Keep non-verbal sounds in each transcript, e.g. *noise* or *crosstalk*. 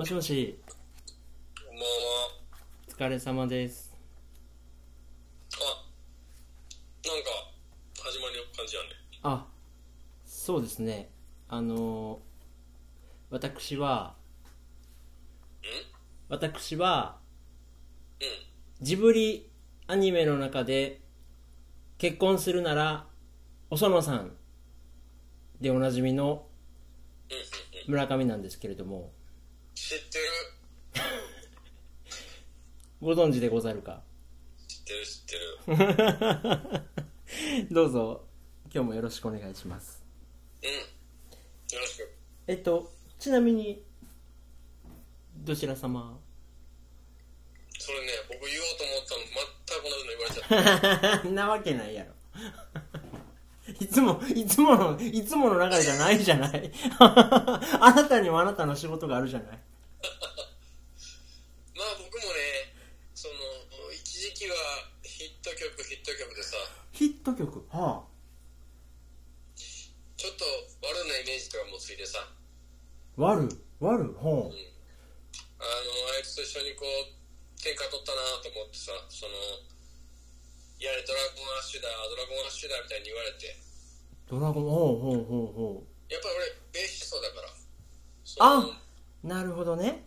もしもしこんばんは。お疲れ様ですあ、なんか、始まりの感じやね。あそうですねあのー私は私はうん。ジブリアニメの中で結婚するならお園さんでおなじみのうんうんうん。村上なんですけれども知ってるご存知でござるか？知ってる知ってる。*laughs* どうぞ今日もよろしくお願いしますうん。よろしく。えっとちなみにどちら様？それね、僕言おうと思ったの、全く同じの言われちゃった。*laughs* なわけないやろ。*laughs* いつも、いつもの、いつもの流れじゃないじゃない。あなたにもあなたの仕事があるじゃない。まあ僕もね、その、一時期はヒット曲、ヒット曲でさ、ヒット曲。はちょっと悪なイメージとかもついてさ、あ。悪、悪、ほあの、あいつと一緒にこう、喧嘩取ったなと思ってさ、その、やれドラゴンアッシュだ、ドラゴンアッシュだみたいに言われて、う。ドラゴン、ほうほうほうほやっぱり俺、ベーシストだから、そあ。なるほどね。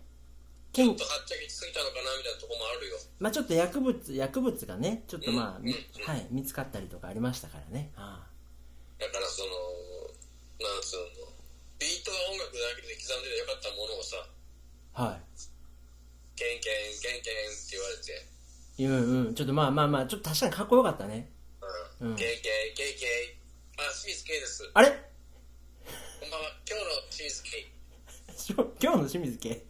ちょっと、はっちゃけしすぎたのかなみたいなとこもあるよ。まあちょっと薬物、薬物がね、ちょっとまあ、みうんうんはい、見つかったりとかありましたからね。あだからその、なんつうの、ビートは音楽だけで刻んでりゃよかったものをさ、あはい。ケンケン、ケンケンって言われて、うんうん。ちょっとまあまあまあ、ちょっと確かにかっこよかったね。うん、うんケイケイ、ケイケイ、あ、清水ケイです。あれ？こんばんは、今日の清水ケイ。し *laughs* ょ今日の清水家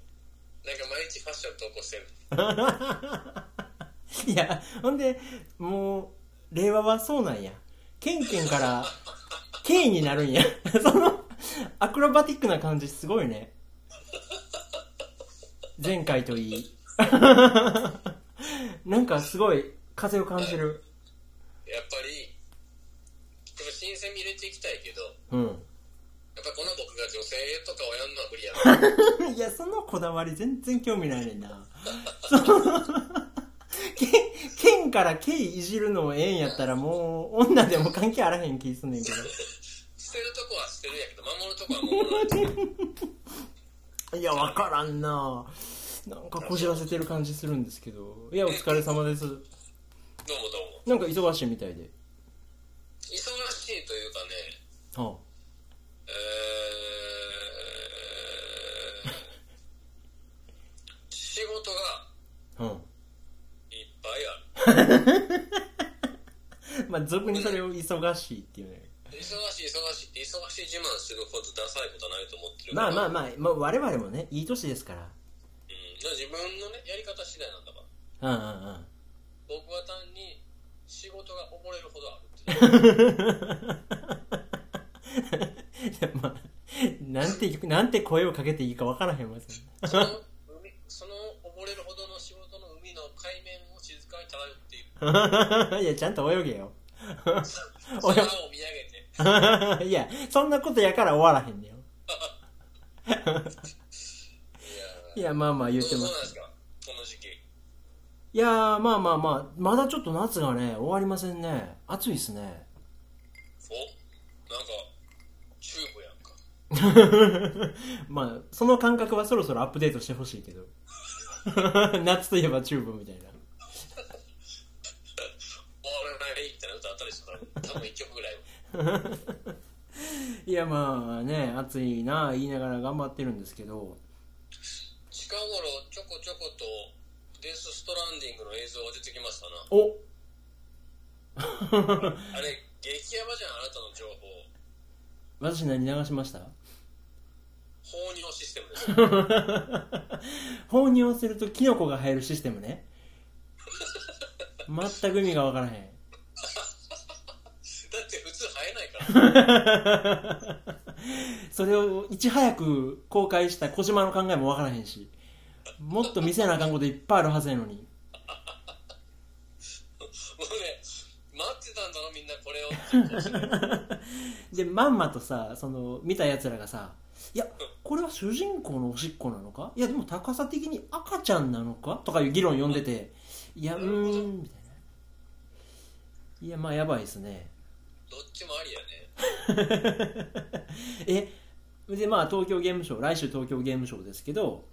なんか毎日ファッション投稿してる。*laughs* いや、ほんで、もう、令和はそうなんや。ケンケンから、K になるんや。*laughs* その、アクロバティックな感じすごいね。前回といい。*laughs* なんかすごい風を感じる。やっぱり、でも新鮮味入れていきたいけど、うん。やっぱこの僕が女性とかをやるのは無理やな。*laughs* いや、そのこだわり全然興味ないねんな。*laughs* その、*laughs* ケン、ケンから K いじるのええんやったらもう、女でも関係あらへん気すんねんけど。捨てるとこは捨てるやけど、守るとこは守らない。いや、わからんななんかこじらせてる感じするんですけど。いや、お疲れ様です。どうもどうも。なんか忙しいみたいで。忙しいというかね、はえー、仕事があ、うん。いっぱいある。*laughs* まあ、俗にそれを忙しいっていうね。忙しい忙しいって忙しい自慢するほどダサいことはないと思ってるまあまああ、まあ、まあ、我々もね、いい年ですから。うん、だから自分のねやり方次第なんだからうんうんうん。僕は単に仕事が溺れるほどあるっていや、*laughs* まあ、なんて、なんて声をかけていいかわからへんわ。その海その溺れるほ *laughs* いや、ちゃんと泳げよ。*laughs* 空を見上げて *laughs* いや、そんなことやから終わらへんねよ。いやまあまあ言ってま。すこの時期いやー、まあまあまあ、まだちょっと夏がね、終わりませんね。暑いっすね。お？なんかチューブやんかまあ、その感覚はそろそろアップデートしてほしいけど。夏といえばチューブみたいな。終わらないってな歌あったりしたら多分1曲ぐらいは。*laughs* いや、まあね、暑いな言いながら頑張ってるんですけど、近頃ちょこちょことデス・ストランディングの映像が出てきましたな。お。あれ激ヤバじゃんあなたの情報。私何流しました？放尿システムです。*laughs* 放尿するとキノコが生えるシステムね。全く意味がわからへん。*laughs* それをいち早く公開した小島の考えもわからへんし、もっと見せなあかんこといっぱいあるはずやのに。もうね待ってたんだろみんなこれをで、まんまとさ、その、見た奴らがさ、いやこれは主人公のおしっこなのか？いやでも高さ的に赤ちゃんなのか？とかいう議論読んでていやうんみたいな。いやまあやばいですねどっちもありやね。*laughs* えでまあ東京ゲームショウ来週東京ゲームショウですけど、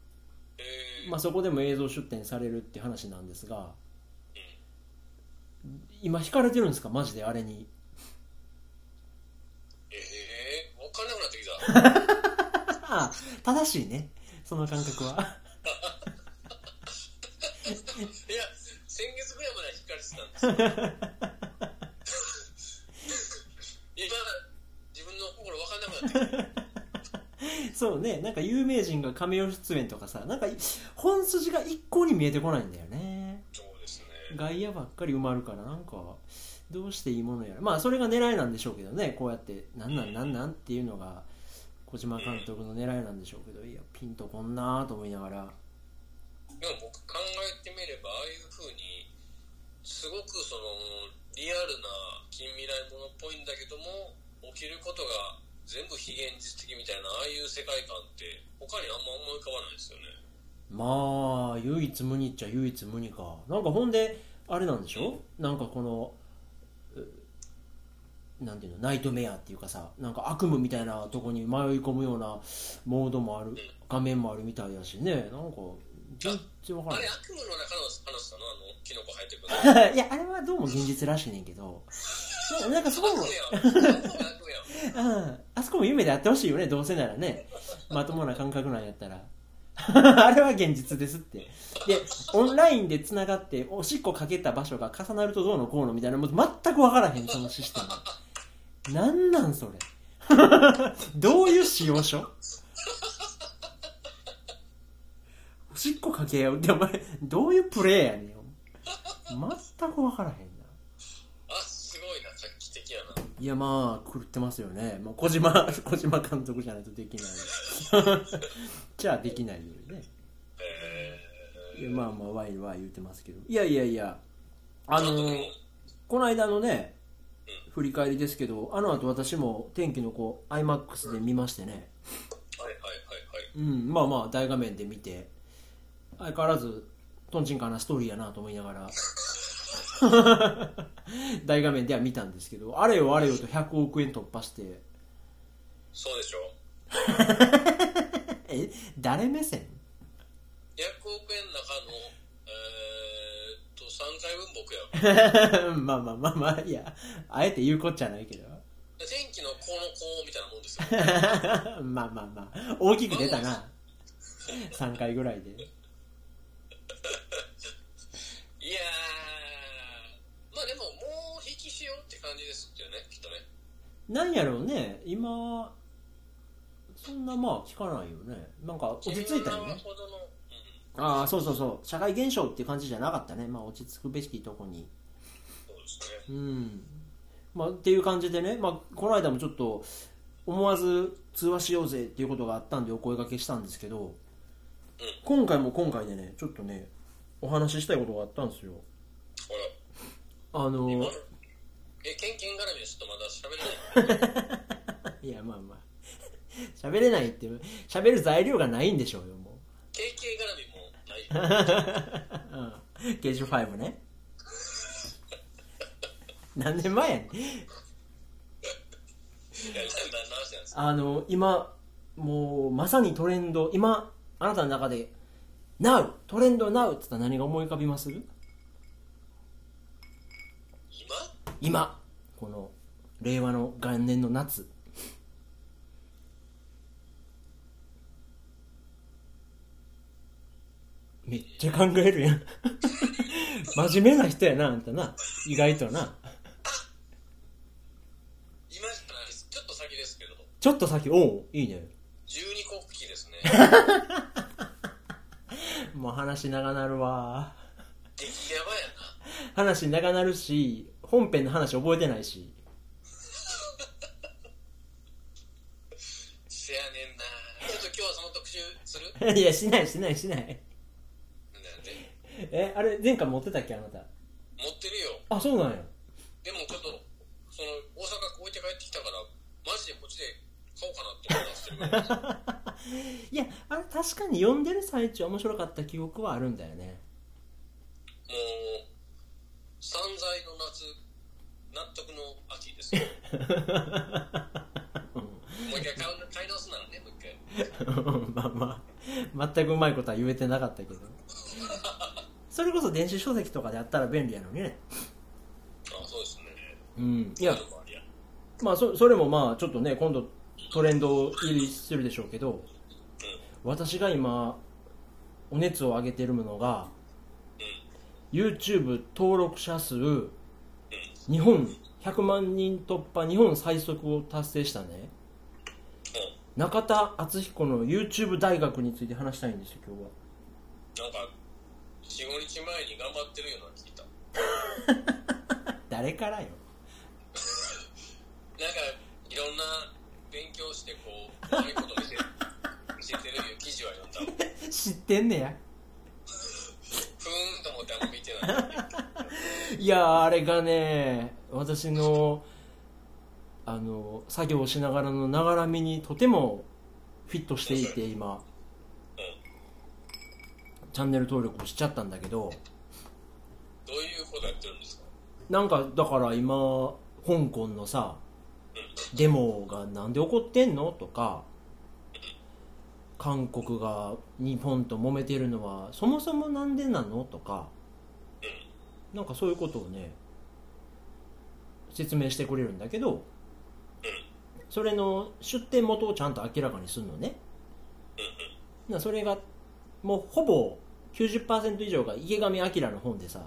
えー。まあ、そこでも映像出展されるって話なんですが今引かれてるんですか？マジであれに。えー、分かんなくなってきた。*laughs* 正しいね。その感覚は。*laughs* いや先月ぐらいまで引かれてたんです *laughs* そうねなんか有名人がカメオ出演とかさなんか本筋が一向に見えてこないんだよね。そうですね。外野ばっかり埋まるからなんかどうしていいものやら。まあそれが狙いなんでしょうけどねこうやってなんなんなんなんっていうのが小島監督の狙いなんでしょうけどいやピンとこんなーと思いながら。でも僕考えてみればああいうふうにすごくそのリアルな近未来ものっぽいんだけども起きることが全部非現実的みたいなああいう世界観って他にあんま思い浮かばないですよね。まあ唯一無二っちゃ唯一無二か。なんかほんであれなんでしょ？なんかこのうなんていうのナイトメアっていうかさなんか悪夢みたいなとこに迷い込むようなモードもある画面もあるみたいだしね。なんか全然わからない。あれ悪夢の中の話だなあのキノコ生えてくるの？*laughs* いやあれはどうも現実らしいねんけど。*laughs* ななんかそこもうん。あそこも夢であってほしいよねどうせならね。まともな感覚なんやったら。*laughs* あれは現実ですって。でオンラインでつながっておしっこかけた場所が重なるとどうのこうのみたいなもう全く分からへんそのシステム。なんなんそれ。*laughs* どういう使用書？おしっこかけようってお前どういうプレイやねん。全く分からへん。いやまあ狂ってますよね、まあ、小島 *laughs* 小島監督じゃないとできない。*laughs* じゃあできないよね。えいやまあまあワイワイ言ってますけど。いやいやいやああのこの間のね振り返りですけどあの後私も天気の子 iMAX で見ましてね。はいはいはいはい。うんまあまあ大画面で見て相変わらずトンチンカンなストーリーやなと思いながら *laughs* 大画面では見たんですけどあれよあれよと100億円突破して。そうでしょ。*laughs* え誰目線？100億円の中のえー、っと3回分僕や *laughs* まあまあまあまあいやあえて言うこっちゃないけど。天気のこの子みたいなもんですよ。まあまあまあ大きく出たな。3回ぐらいでいやーまあでももう引きしようって感じですよねきっとねなんやろうね。今そんなまあ聞かないよね。なんか落ち着いたよね。ああそうそうそう。社会現象っていう感じじゃなかったね。まあ落ち着くべきとこに。そうですね。うん。まあっていう感じでね、まあ、この間もちょっと思わず通話しようぜっていうことがあったんでお声掛けしたんですけど、今回も今回でねちょっとねお話ししたいことがあったんですよ。あのえケンケン絡みでちょっとまだ喋れない *laughs* いやまあまあ。喋れないって喋る材料がないんでしょうよも KK 絡みもない。う、うん、ゲージ5ね。何年前やねん。あの今もうまさにトレンド今あなたの中で NOW トレンド NOW って言ったら何が思い浮かびます？今今この令和の元年の夏。めっちゃ考えるやん。*laughs* 真面目な人やなあんたな。意外とな。今じゃないです。ちょっと先ですけど。ちょっと先。おういいね。十二国旗ですね。*laughs* もう話長なるわ。激ヤバやな。話長なるし本編の話覚えてないし。せやねんな。ちょっと今日はその特集する？*laughs* いやしないしないしない。なんでえあれ前回持ってたっけあなた？持ってるよ。あそうなんや。でもちょっとその大阪置いて帰ってきたからマジでこっちで買おうかなって思い出してる *laughs* いやあれ確かに読んでる最中面白かった記憶はあるんだよね。う散財の夏納得の秋です。よ *laughs* もう一回買う買い直すならねもう一回。*laughs* まあまあ全くうまいことは言えてなかったけど。*laughs* それこそ電子書籍とかであったら便利やのにね。あそうですね。うん。いやまあそそれもまあちょっとね今度トレンド入りするでしょうけど私が今お熱を上げてるのが YouTube 登録者数日本100万人突破日本最速を達成したね。中田敦彦の YouTube 大学について話したいんですよ今日は。なんか45日前に頑張ってるようなの聞いた。*laughs* 誰からよ。なんかいろんな勉強してこううまいこと見せ見せてるいう記事は読んだわ *laughs* 知ってんねや。ふーんと思ってあんま見てないいやあれがね私のあの作業をしながらのながらみにとてもフィットしていて今。チャンネル登録をしちゃったんだけど。どういうことやってるんですか？なんかだから今香港のさデモがなんで起こってんの？とか韓国が日本と揉めてるのはそもそもなんでなのとかなんかそういうことをね説明してくれるんだけどそれの出典元をちゃんと明らかにするのね。なそれがもうほぼ90%以上が池上彰の本でさ。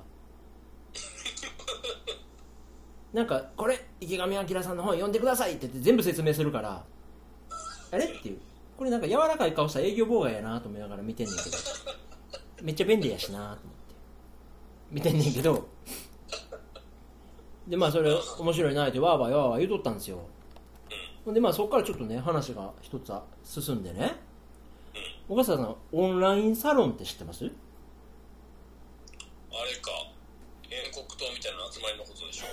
*laughs* なんかこれ池上彰さんの本読んでくださいって言って全部説明するからあれ？っていうこれなんか柔らかい顔した営業妨害やなと思いながら見てんねんけど。めっちゃ便利やしなと思って。見てんねんけど。でまあそれ面白いなってわーわーわーわー言うとったんですよ。ほんでまあそこからちょっとね話が一つ進んでね。岡下さんオンラインサロンって知ってます？あれか。英国島みたいな集まりのことでしょ。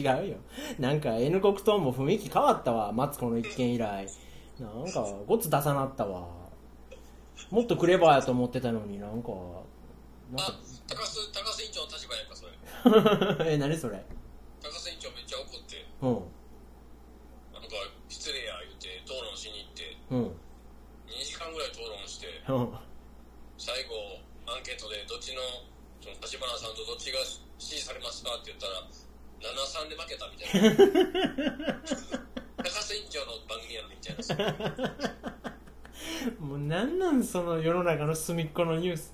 *laughs* いや違うよ。なんか N 国島も雰囲気変わったわ。マツコの一件以来なんかごつ出さなったわ。もっとクレバーやと思ってたのになんかなんあか高須高須委員長の立場やんかそれ。*laughs* え何それ？高須委員長めっちゃ怒って。うん。なんか失礼や言って討論しに行って。うん。2時間ぐらい討論して。うん。最後アンケートでどっちのその立花さんとどっちが支持されますかって言ったら73で負けたみたいな *laughs* 高須委員長の番組やのにみたいな *laughs* もうなんなんその世の中の隅っこのニュース？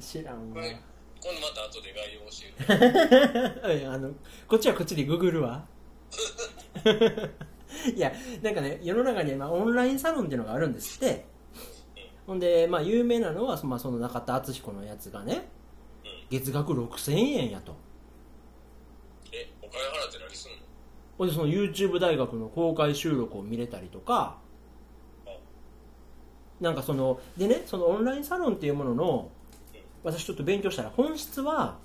知らんわ。今度また後で概要を教える *laughs* いやあのこっちはこっちでググるわ。*laughs* いやなんかね世の中には今オンラインサロンっていうのがあるんですって。ほんでまあ有名なのは、まあ、その中田敦彦のやつがね月額6000円やと。えお金払って何すんの？ほんでその YouTube 大学の公開収録を見れたりとかなんかそのでねそのオンラインサロンっていうものの私ちょっと勉強したら本質は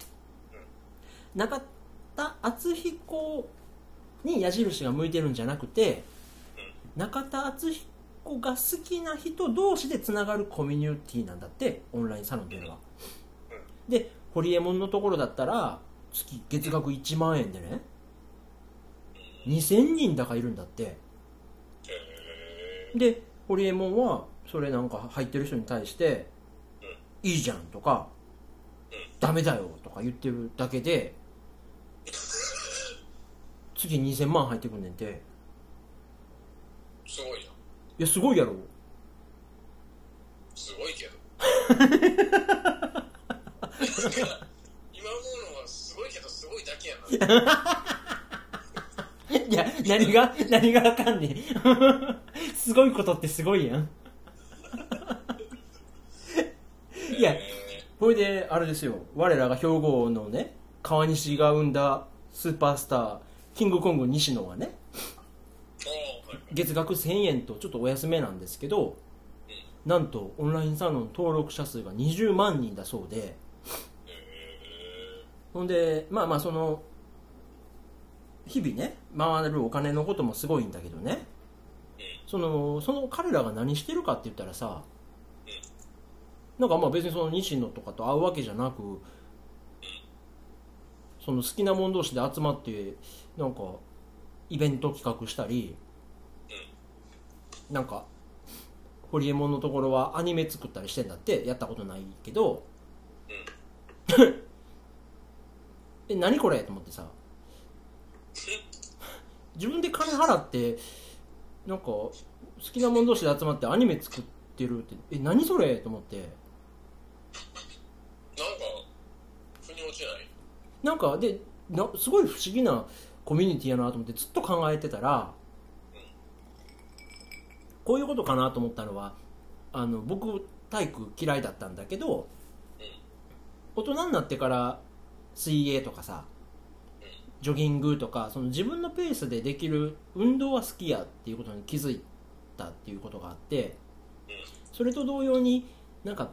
中田敦彦に矢印が向いてるんじゃなくて中田敦彦が好きな人同士でつながるコミュニティなんだってオンラインサロンっていうのはでホリエモンのところだったら月月額1万円でね2000人だかいるんだって。でホリエモンはそれなんか入ってる人に対して「いいじゃん」とか「ダメだよ」とか言ってるだけで *laughs* 月2000万入ってくんねんて。すごいじゃん。いやすごいやろ。すごいけど。*laughs* 今思うのはすごいけどすごいだけやな *laughs* *laughs* いや何が何があかんねん。*laughs* すごいことってすごいやん。いやえこれであれですよ。我らが兵庫のね川西が生んだスーパースターキングコング西野はね月額1000円とちょっとお安めなんですけどなんとオンラインサロン登録者数が20万人だそうで。えほんでまあまあその日々ね回るお金のこともすごいんだけどね。そのその彼らが何してるかって言ったらさなんかまあ別にその西野とかと会うわけじゃなくその好きな者同士で集まってなんかイベント企画したりなんかホリエモンのところはアニメ作ったりしてんだってやったことないけど。*laughs* え何これと思ってさ自分で金払ってなんか好きな者同士で集まってアニメ作ってるってえ何それと思って。なんか腑に落ちない？なんかでなすごい不思議なコミュニティやなと思ってずっと考えてたらこういうことかなと思ったのはあの僕体育嫌いだったんだけど大人になってから水泳とかさジョギングとかその自分のペースでできる運動は好きやっていうことに気づいたっていうことがあってそれと同様になんか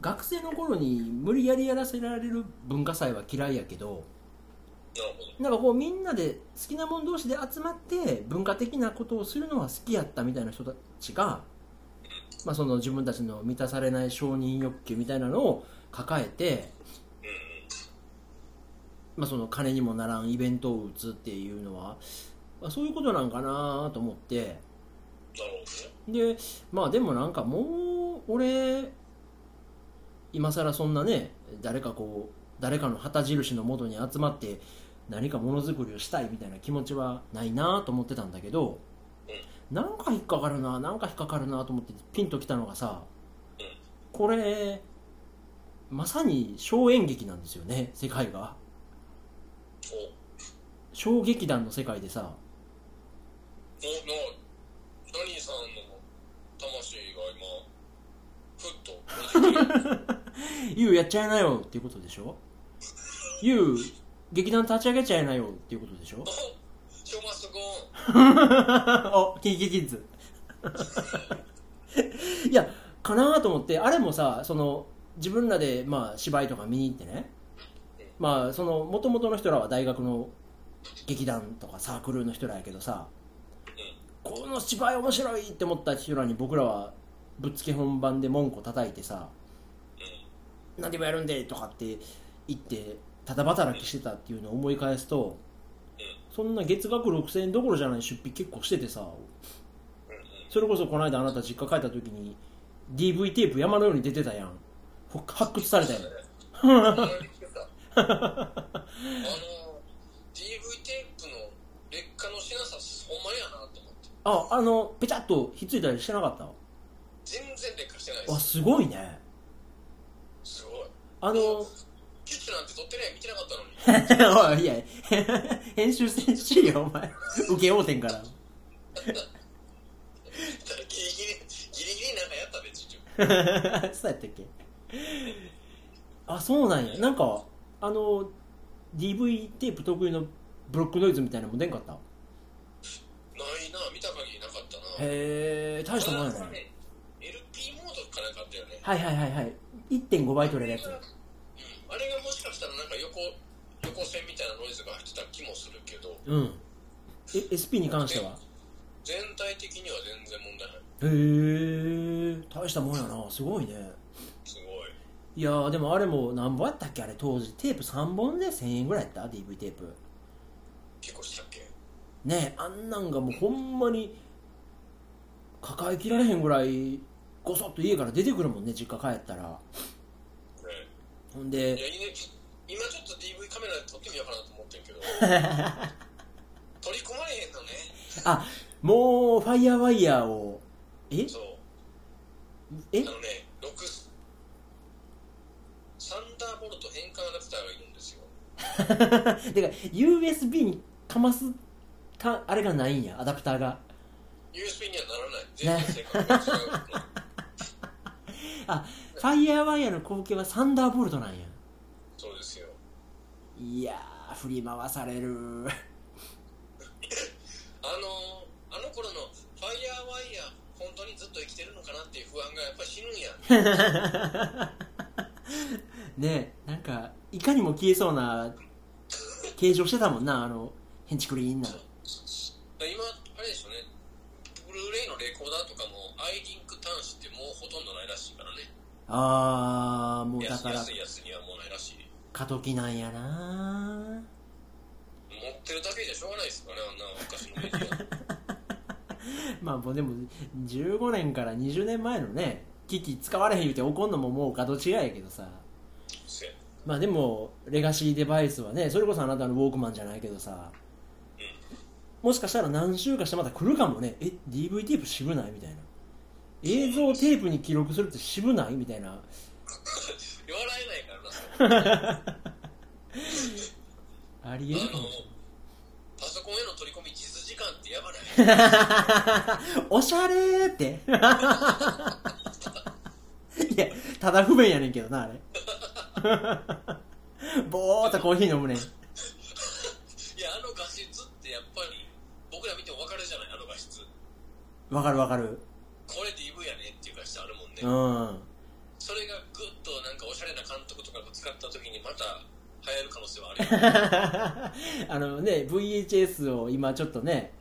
学生の頃に無理やりやらせられる文化祭は嫌いやけどなんかこうみんなで好きな者同士で集まって文化的なことをするのは好きやったみたいな人たちが、まあ、その自分たちの満たされない承認欲求みたいなのを抱えて、まあ、その金にもならんイベントを打つっていうのは、まあ、そういうことなんかなと思って。なるほどね。でまあでもなんかもう俺今更そんなね誰かこう誰かの旗印のもとに集まって何かものづくりをしたいみたいな気持ちはないなと思ってたんだけどなんか引っかかるななんか引っかかるなと思ってピンときたのがさこれまさに小演劇なんですよね世界が。お小劇団の世界でさおな何さんの魂が今ふっとこじ「*laughs* ユウやっちゃいなよ」っていうことでしょ「ユウ劇団立ち上げちゃいなよ」っていうことでしょ？*laughs* おキンキキッズ。*laughs* いやかなと思ってあれもさその自分らで、まあ、芝居とか見に行ってねまあその元々の人らは大学の劇団とかサークルの人らやけどさこの芝居面白いって思った人らに僕らはぶっつけ本番で文句を叩いてさ何でもやるんでとかって言ってただ働きしてたっていうのを思い返すとそんな月額6000円どころじゃない出費結構しててさそれこそこの間あなた実家帰った時に DV テープ山のように出てたやん。発掘されたやん。*laughs* あの DV テープの劣化のしなさほんまやなと思って。ああのペチャッとひっついたりしてなかった全然劣化してないであすすごいね。すごい。あのキュッチュなんて撮ってりゃ見てなかったのに。*laughs* おいいや *laughs* 編集せんしよお前。受けようてんから。*laughs* ギリギリギリギリなんかやったでちっちゃそうやったっけ？あそうなんや。なんかあの DV テープ得意のブロックノイズみたいなのも出んかった？ないな見た限りなかったな。へえ大したもんやね。LP モードかなんかあったよね。はいはいはいはい。1.5倍取れるやつ。うんあれがもしかしたらなんか横横線みたいなノイズが入ってた気もするけど。うん。え SP に関しては？全体的には全然問題ない。へえ大したもんやな。すごいねいやーでもあれも何本やったっけ？あれ当時テープ3本で1000円ぐらいやった？DV テープ。結構したっけ？ねあんなんがもうほんまに抱えきられへんぐらいごそっと家から出てくるもんね実家帰ったら。これほんでいやいいね今ちょっと DV カメラで撮ってみようかなと思ってんけど。*laughs* 取り込まれへんのね。あもうファイヤーワイヤーを。え？そう。え？あのね6サンダーボルト変換アダプターがいるんですよ。*laughs* てか USB にかますかあれがないんやアダプターが。USB にはならない。全然性格が違うのあファイヤーワイヤーの後継はサンダーボルトなんや。そうですよ。いやー振り回される。*laughs* あのあの頃のファイヤーワイヤー本当にずっと生きてるのかなっていう不安がやっぱり死ぬんや *laughs* ねえなんかいかにも消えそうな形状してたもんなあのヘンチクリーンな。今あれでしょうね。ブルーレイのレコーダーとかもアイリンク端子ってもうほとんどないらしいからね。ああもうだ安から安いやつにはもうないらしい過渡期なんやな。持ってるだけじゃしょうがないですからねあんな昔のメディアまあもうでも15年から20年前のね機器使われへん言うて怒んのももう角違いやけどさまあでもレガシーデバイスはねそれこそあなたのウォークマンじゃないけどさもしかしたら何週かしてまた来るかもね。え DV テープ渋ないみたいな。映像テープに記録するって渋ないみたいな。笑えないからな。*laughs* ありえるかもしパソコンへの取り込み実時間ってやばない？*laughs* おしゃれーって。*laughs* いやただ不便やねんけどなあれぼーっとコーヒー飲むねん。いやあの画質ってやっぱり僕ら見ても分かるじゃない？あの画質。わかるわかる。これ DV やねっていう画質あるもんね、うん。それがグッとなんかおしゃれな監督とかが使った時にまた流行る可能性はあるよ *laughs* あのね VHS を今ちょっとね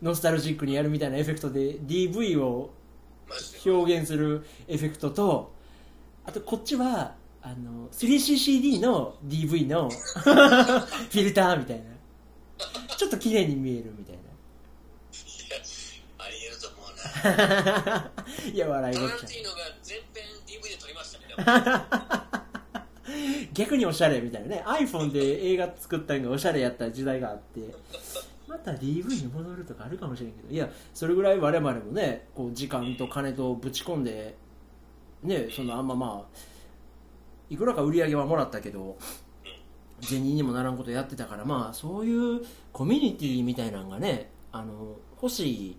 ノスタルジックにやるみたいなエフェクトで DV をマジで。表現するエフェクトとあとこっちはあの 3CCD の DV の *laughs* フィルターみたいな。ちょっと綺麗に見えるみたいいやありえると思うな。な *laughs* いや笑いタごっちゃランティーノが全編 DV で撮りました *laughs* 逆におしゃれみたいなね。iPhone で映画作ったのがおしゃれやった時代があって。また DV に戻るとかあるかもしれんけど。いやそれぐらい我々もねこう時間と金とぶち込んでねそのあんままあいくらか売り上げはもらったけど銭にもならんことやってたからまあそういうコミュニティみたいなのがねあの欲しい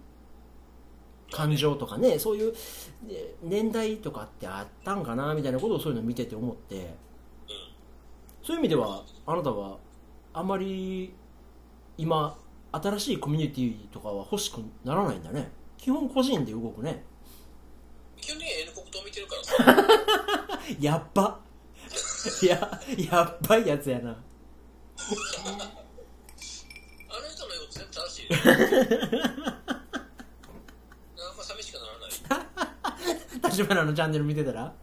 感情とかねそういうね年代とかってあったんかなみたいなことをそういうの見てて思って。そういう意味ではあなたはあんまり今新しいコミュニティとかは欲しくならないんだね。基本個人で動くね。基本的に N 国党見てるからさ。*laughs* やっば *laughs* ややっばいやつやな。あの人の言うこと全部正しいよ *laughs* あんま寂しくならない。立花のチャンネル見てたら？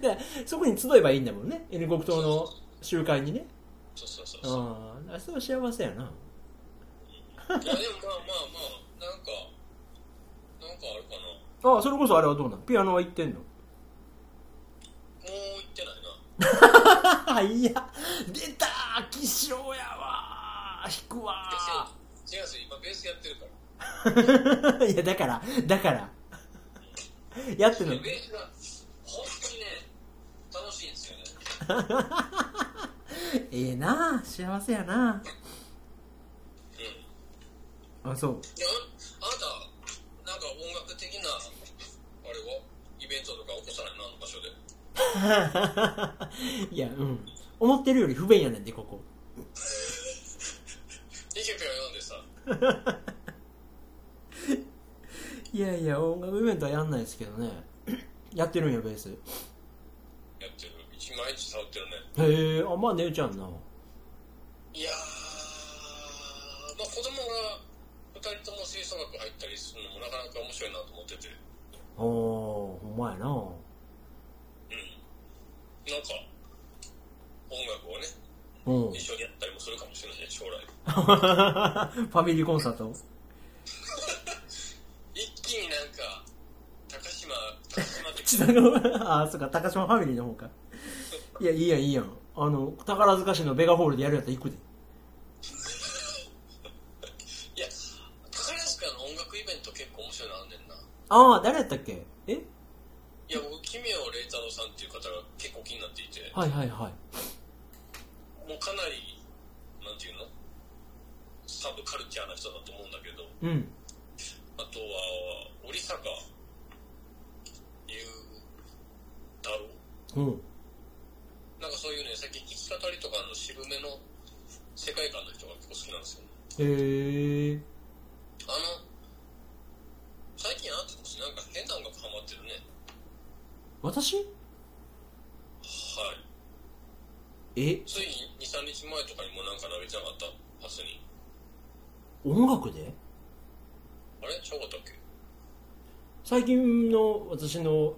でそこに集えばいいんだもんね。N 国党の集会にね。そうそうそうそうああそれは幸せやな。いやでもまあまあまあなんかなんかあるかな。ああそれこそあれはどうなん？ピアノは行ってんの？*laughs* いや出た気象やわ。弾くわ。違うんですよ。今ベースやってるから。*laughs* いやだからだから。やってんの？ベースが本当にね楽しいんですよね。*laughs* ええな幸せやな。うん。あそう。いやああなたなんか音楽的なあれは？イベントとか起こさないなあの場所でいやうん。思ってるより不便やねんでここ。イケペを読んでさ。*laughs* いやいや音楽イベントはやんないですけどね。やってるんやベース。やってる。一毎日触ってるね。へえあまあ姉ちゃんな。いやーまあ子供が2人とも吹奏楽入ったりするのもなかなか面白いなと思ってて。おおほんまやな。うんなんか音楽をねうん一緒にやったりもするかもしれないね将来。*laughs* ファミリーコンサート？*laughs* 一気になんか高島高島的 *laughs* あそっか高島ファミリーの方か。いやいいやんいいやん。あの宝塚市のベガホールでやるやったら行くで。いや宝塚の音楽イベント結構面白いのあんねんな。ああ誰やったっけえいや僕奇妙麗太郎さんっていう方が結構気になっていてはいはいはい。もうかなりなんていうの？サブカルチャーな人だと思うんだけど。うん。あとは織坂優太郎うん。なんかそういうねさっき弾き語りとかの渋めの世界観の人が結構好きなんですよ。へえあの最近あなたたちなんか変な音楽ハマってるね。私はいえ？つい23日前とかにもなんか投げてなかった？ハスに。音楽で？あれ？ちゃうかったっけ？最近の私の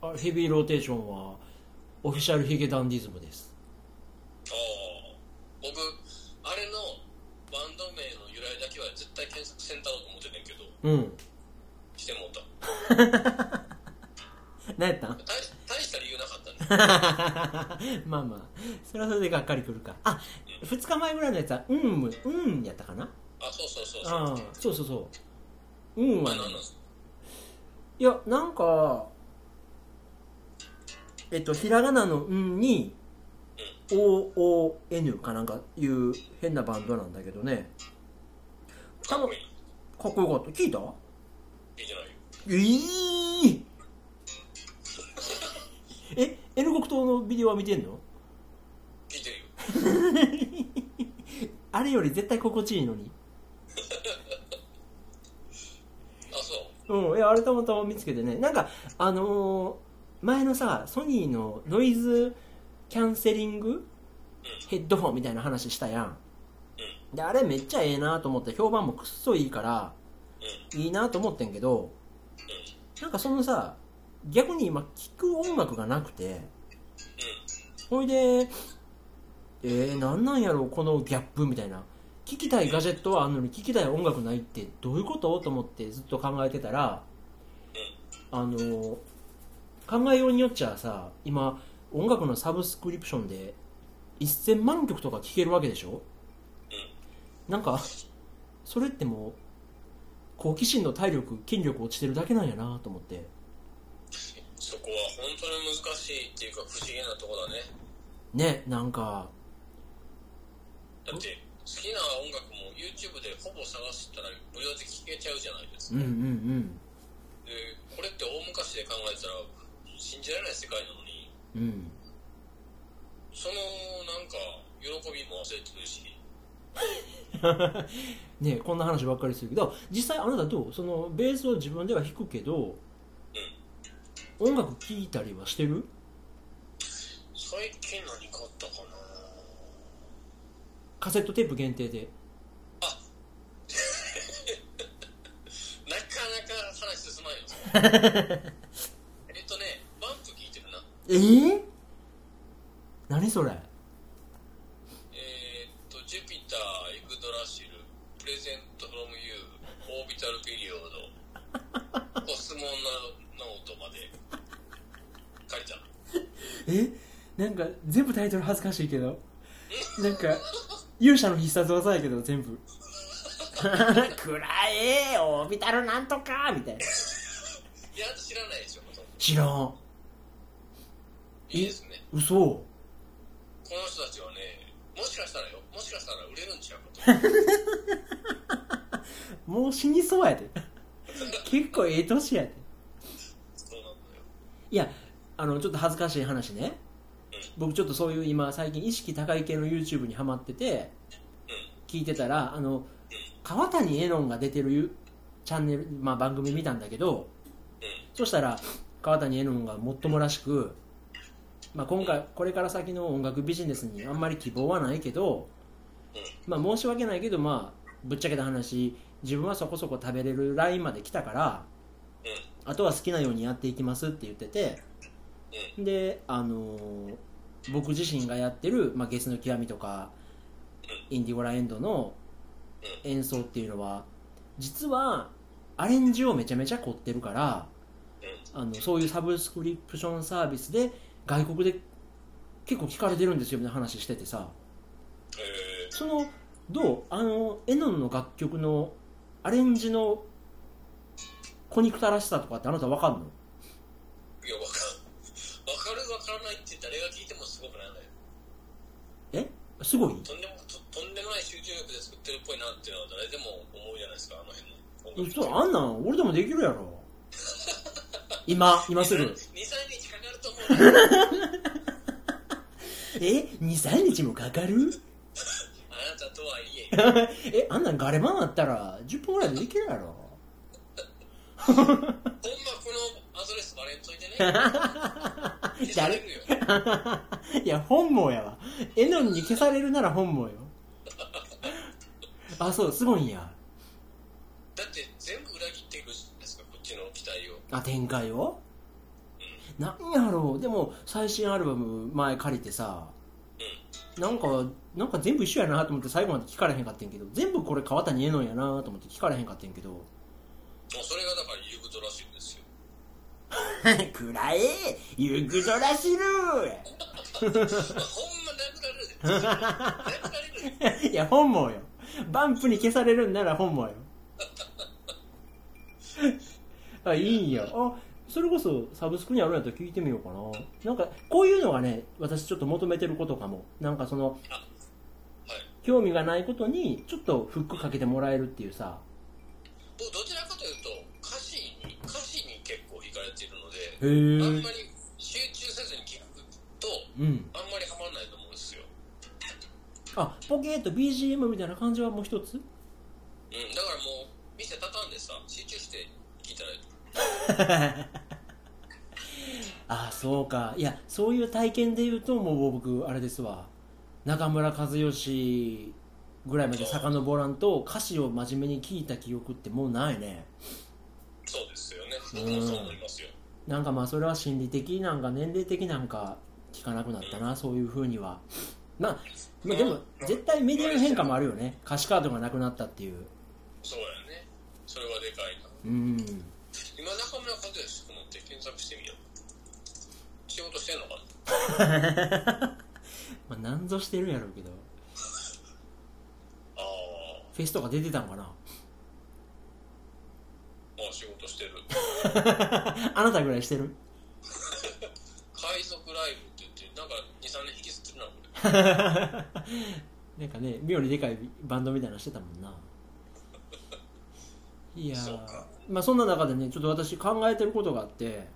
あヘビーローテーションはオフィシャルヒゲダンディズムです。ああ僕あれのバンド名の由来だけは絶対検索せんだろうと思っててんけど。うん。してもうた。*laughs* 何やったん？*laughs* まあまあ。それはそれでがっかりくるか。あ2日前ぐらいのやつは「うん」「うん」やったかな？あそうそうそうそう。そうそうそう「うん」はね。いやなんかえっとひらがなの「うん」に「OON」かなんかいう変なバンドなんだけどね。かっこいい。かっこよかった。聞いた？いいじゃないよ。えー、*laughs* え？N 国党のビデオは見てんの聞いてるよあれより絶対心地いいのにあそううんいやあれたまたま見つけてねなんかあのー前のさソニーのノイズキャンセリングヘッドフォンみたいな話したやんであれめっちゃええなと思って評判もくっそいいからいいなと思ってんけどなんかそのさ逆に今聴く音楽がなくてほいでえー、なんなんやろうこのギャップみたいな。聴きたいガジェットはあんのに聴きたい音楽ないってどういうこと？と思ってずっと考えてたらあの考えようによっちゃさ今音楽のサブスクリプションで1000万曲とか聴けるわけでしょ？なんかそれってもう好奇心の体力筋力落ちてるだけなんやなと思ってそこは本当に難しいっていうか不思議なとこだね。ねなんか。だって好きな音楽も YouTube でほぼ探したら無料で聴けちゃうじゃないですか、うんうんうん。でこれって大昔で考えたら信じられない世界なのに。うん。そのなんか喜びも忘れてるし。*laughs* ねこんな話ばっかりするけど実際あなたどう？そのベースを自分では弾くけど音楽聴いたりはしてる？最近何買ったかな？カセットテープ限定で。*laughs* なかなか話進まんよそれえっとねバンプ聞いてるな。えー、何それえー、っと、 jupiter、ユグドラシル、 present from you、orbital period、COSMONAUT まで借りた。え？なんか全部タイトル恥ずかしいけど。なんか勇者の必殺技やけど全部。くらえオービタルなんとかみたいな。いや、知らないでしょ。知らん。いいですね。嘘。この人たちはね、もしかしたらよ、もしかしたら売れるんちゃうかと。*laughs* もう死にそうやで。*laughs* 結構ええ年やで。そうなんだよ。いやあのちょっと恥ずかしい話ね。僕ちょっとそういう今最近意識高い系の YouTube にハマってて聞いてたらあの川谷絵音が出てるユチャンネル、まあ、番組見たんだけどそしたら川谷絵音がもっともらしく、まあ、今回これから先の音楽ビジネスにあんまり希望はないけど、まあ、申し訳ないけどまあぶっちゃけた話自分はそこそこ食べれるラインまで来たからあとは好きなようにやっていきますって言っててであのー僕自身がやってる、まあ、ゲスの極みとかインディゴラエンドの演奏っていうのは実はアレンジをめちゃめちゃ凝ってるからあのそういうサブスクリプションサービスで外国で結構聞かれてるんですよみたいな話しててさ。えそのどうあのエノンの楽曲のアレンジの小憎たらしさとかってあなた分かんの？ー、いや、わかる。わからないって誰が聞いてもすごくないのよ。え？すごい？とんでもととんでもない集中力で作ってるっぽいなっていうのは誰でも思うじゃないですか、あの辺の。そうあんなん俺でもできるやろ。*laughs* 今今すぐ。23日かかると思う。な *laughs* え23日もかかる？あなたとはいえ。*laughs* えあんなんガレ版あったら10分ぐらいでできるやろ。ほんまこのアドレスバレンといてね消される。よ *laughs* いや本望やわ。エノンに消されるなら本望よ。*laughs* あそうすごいんや。だって全部裏切っていくじゃないですかこっちの期待を。あ展開を？なんやろう。でも最新アルバム前借りてさなんかなんか全部一緒やなと思って最後まで聞かれへんかってんけど全部これ川谷絵音やなと思って聞かれへんかってんけど。もうそれがだからユグドラシルですよ *laughs* くらえユグドラシル。ほんま殴られるいや本望よ。バンプに消されるんなら本望よ。*laughs* あいいんや。あそれこそサブスクにあるんやったら聞いてみようかな。なんかこういうのがね私ちょっと求めてることかも。なんかそのはい。興味がないことにちょっとフックかけてもらえるっていうさ。僕どちらあんまり集中せずに聞くとうん。あんまりハマらないと思うんですよ、あポケット BGM みたいな感じはもう一つ？うん、だからもう店畳んでさ集中して聞いたらいい *laughs* あそうか。いやそういう体験で言うともう僕あれですわ。中村和義ぐらいまで遡らんと歌詞を真面目に聞いた記憶ってもうないね。そうですよね。僕もそう思いますよ、なんかまあそれは心理的なんか年齢的なんか聞かなくなったなそういうふうには。まあまあでも絶対メディアの変化もあるよね。歌詞カードがなくなったっていう。そうやね。それはでかいな。うん。今中村和義君って検索してみよう。仕事してんのかな？*laughs* まあ何ぞしてるやろうけど。*laughs* ああフェスとか出てたんかな？まあ仕事してる。*laughs* あなたぐらいしてる？海賊ライブって言ってなんか23年引きずってるなこれ。*laughs* なんかね妙にでかいバンドみたいなのしてたもんな。*laughs* いやまあそんな中でねちょっと私考えてることがあって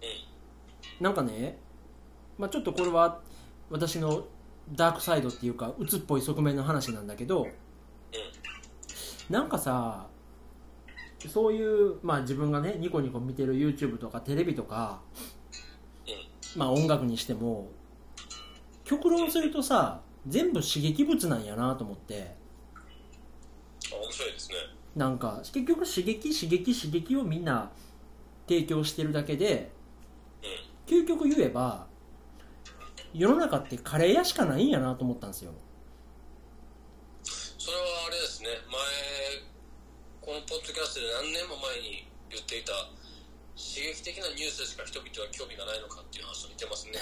うん。なんかね、まあ、ちょっとこれは私のダークサイドっていうか鬱っぽい側面の話なんだけどなんかさそういう、まあ、自分がねニコニコ見てる YouTube とかテレビとか、まあ、音楽にしても極論するとさ全部刺激物なんやなと思って。あ面白いですね。なんか結局刺激刺激刺激をみんな提供してるだけでうん。究極言えば世の中ってカレー屋しかないんやなと思ったんですよそれはあれですね前このポッドキャストで何年も前に言っていた刺激的なニュースしか人々は興味がないのかっていう話と似てますね。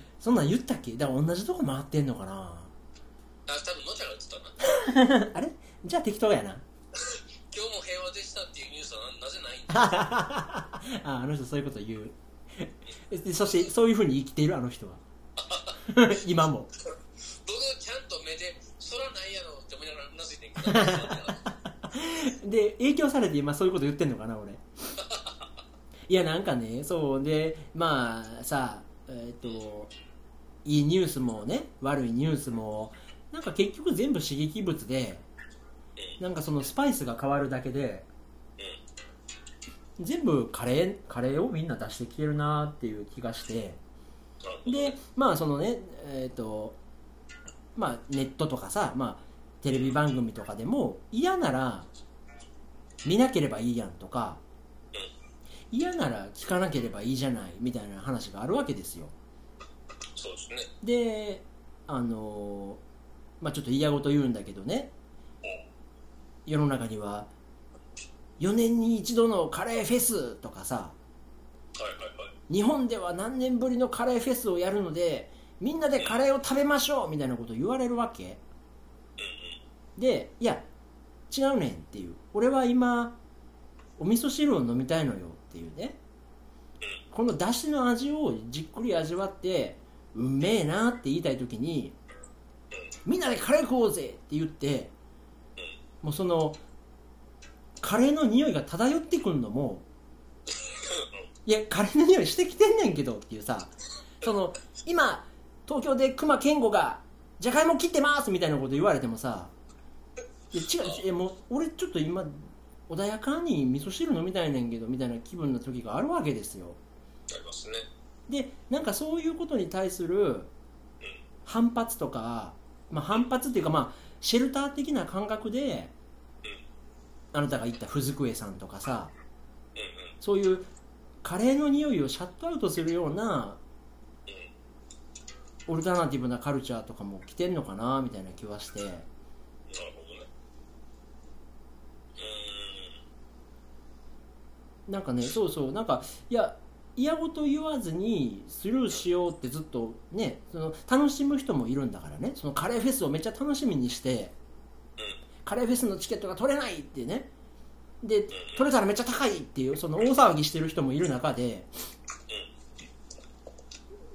*laughs* そんなん言ったっけ？だから同じとこ回ってんのかな？あ多分のちゃが言ってたな。*laughs* あれ？じゃあ適当やな。*laughs* 今日も平和でしたっていうニュースはななぜないんだ？ああの人そういうこと言う。でそしてそういうふうに生きているあの人は？今も。僕ちゃんと目でそらないやろって思いながらうなずいてんけど *laughs* で影響されて今そういうこと言ってんのかな俺。*laughs* いやなんかねそうでまあさえっ、といいニュースもね悪いニュースもなんか結局全部刺激物でなんかそのスパイスが変わるだけで全部カレーカレーをみんな出してきてるなっていう気がしてでまあそのねえっ、とまあネットとかさまあテレビ番組とかでも嫌なら見なければいいやんとか嫌なら聞かなければいいじゃないみたいな話があるわけですよ。そうですね。であのまあちょっと嫌ごと言うんだけどね。世の中には4年に一度のカレーフェスとかさ日本では何年ぶりのカレーフェスをやるのでみんなでカレーを食べましょうみたいなこと言われるわけ。でいや違うねんっていう。俺は今お味噌汁を飲みたいのよっていうね。このだしの味をじっくり味わってうめえなって言いたい時にみんなでカレー食おうぜって言ってもうそのカレーの匂いが漂ってくんのもいやカレーの匂いしてきてんねんけどっていうさその今東京で熊健吾がじゃがいも切ってますみたいなこと言われてもさいや違ういやもう俺ちょっと今穏やかに味噌汁飲みたいねんけどみたいな気分の時があるわけですよ。ありますね。でなんかそういうことに対する反発とか、まあ、反発っていうかまあシェルター的な感覚でうん。あなたが言ったフヅクエさんとかさそういうカレーの匂いをシャットアウトするようなうん。オルタナティブなカルチャーとかも来てんのかなみたいな気はしてなんかねそうそうなんかいや嫌ごと言わずにスルーしようってずっとねその楽しむ人もいるんだからね。そのカレーフェスをめっちゃ楽しみにしてカレーフェスのチケットが取れないってね。で取れたらめっちゃ高いっていうその大騒ぎしてる人もいる中で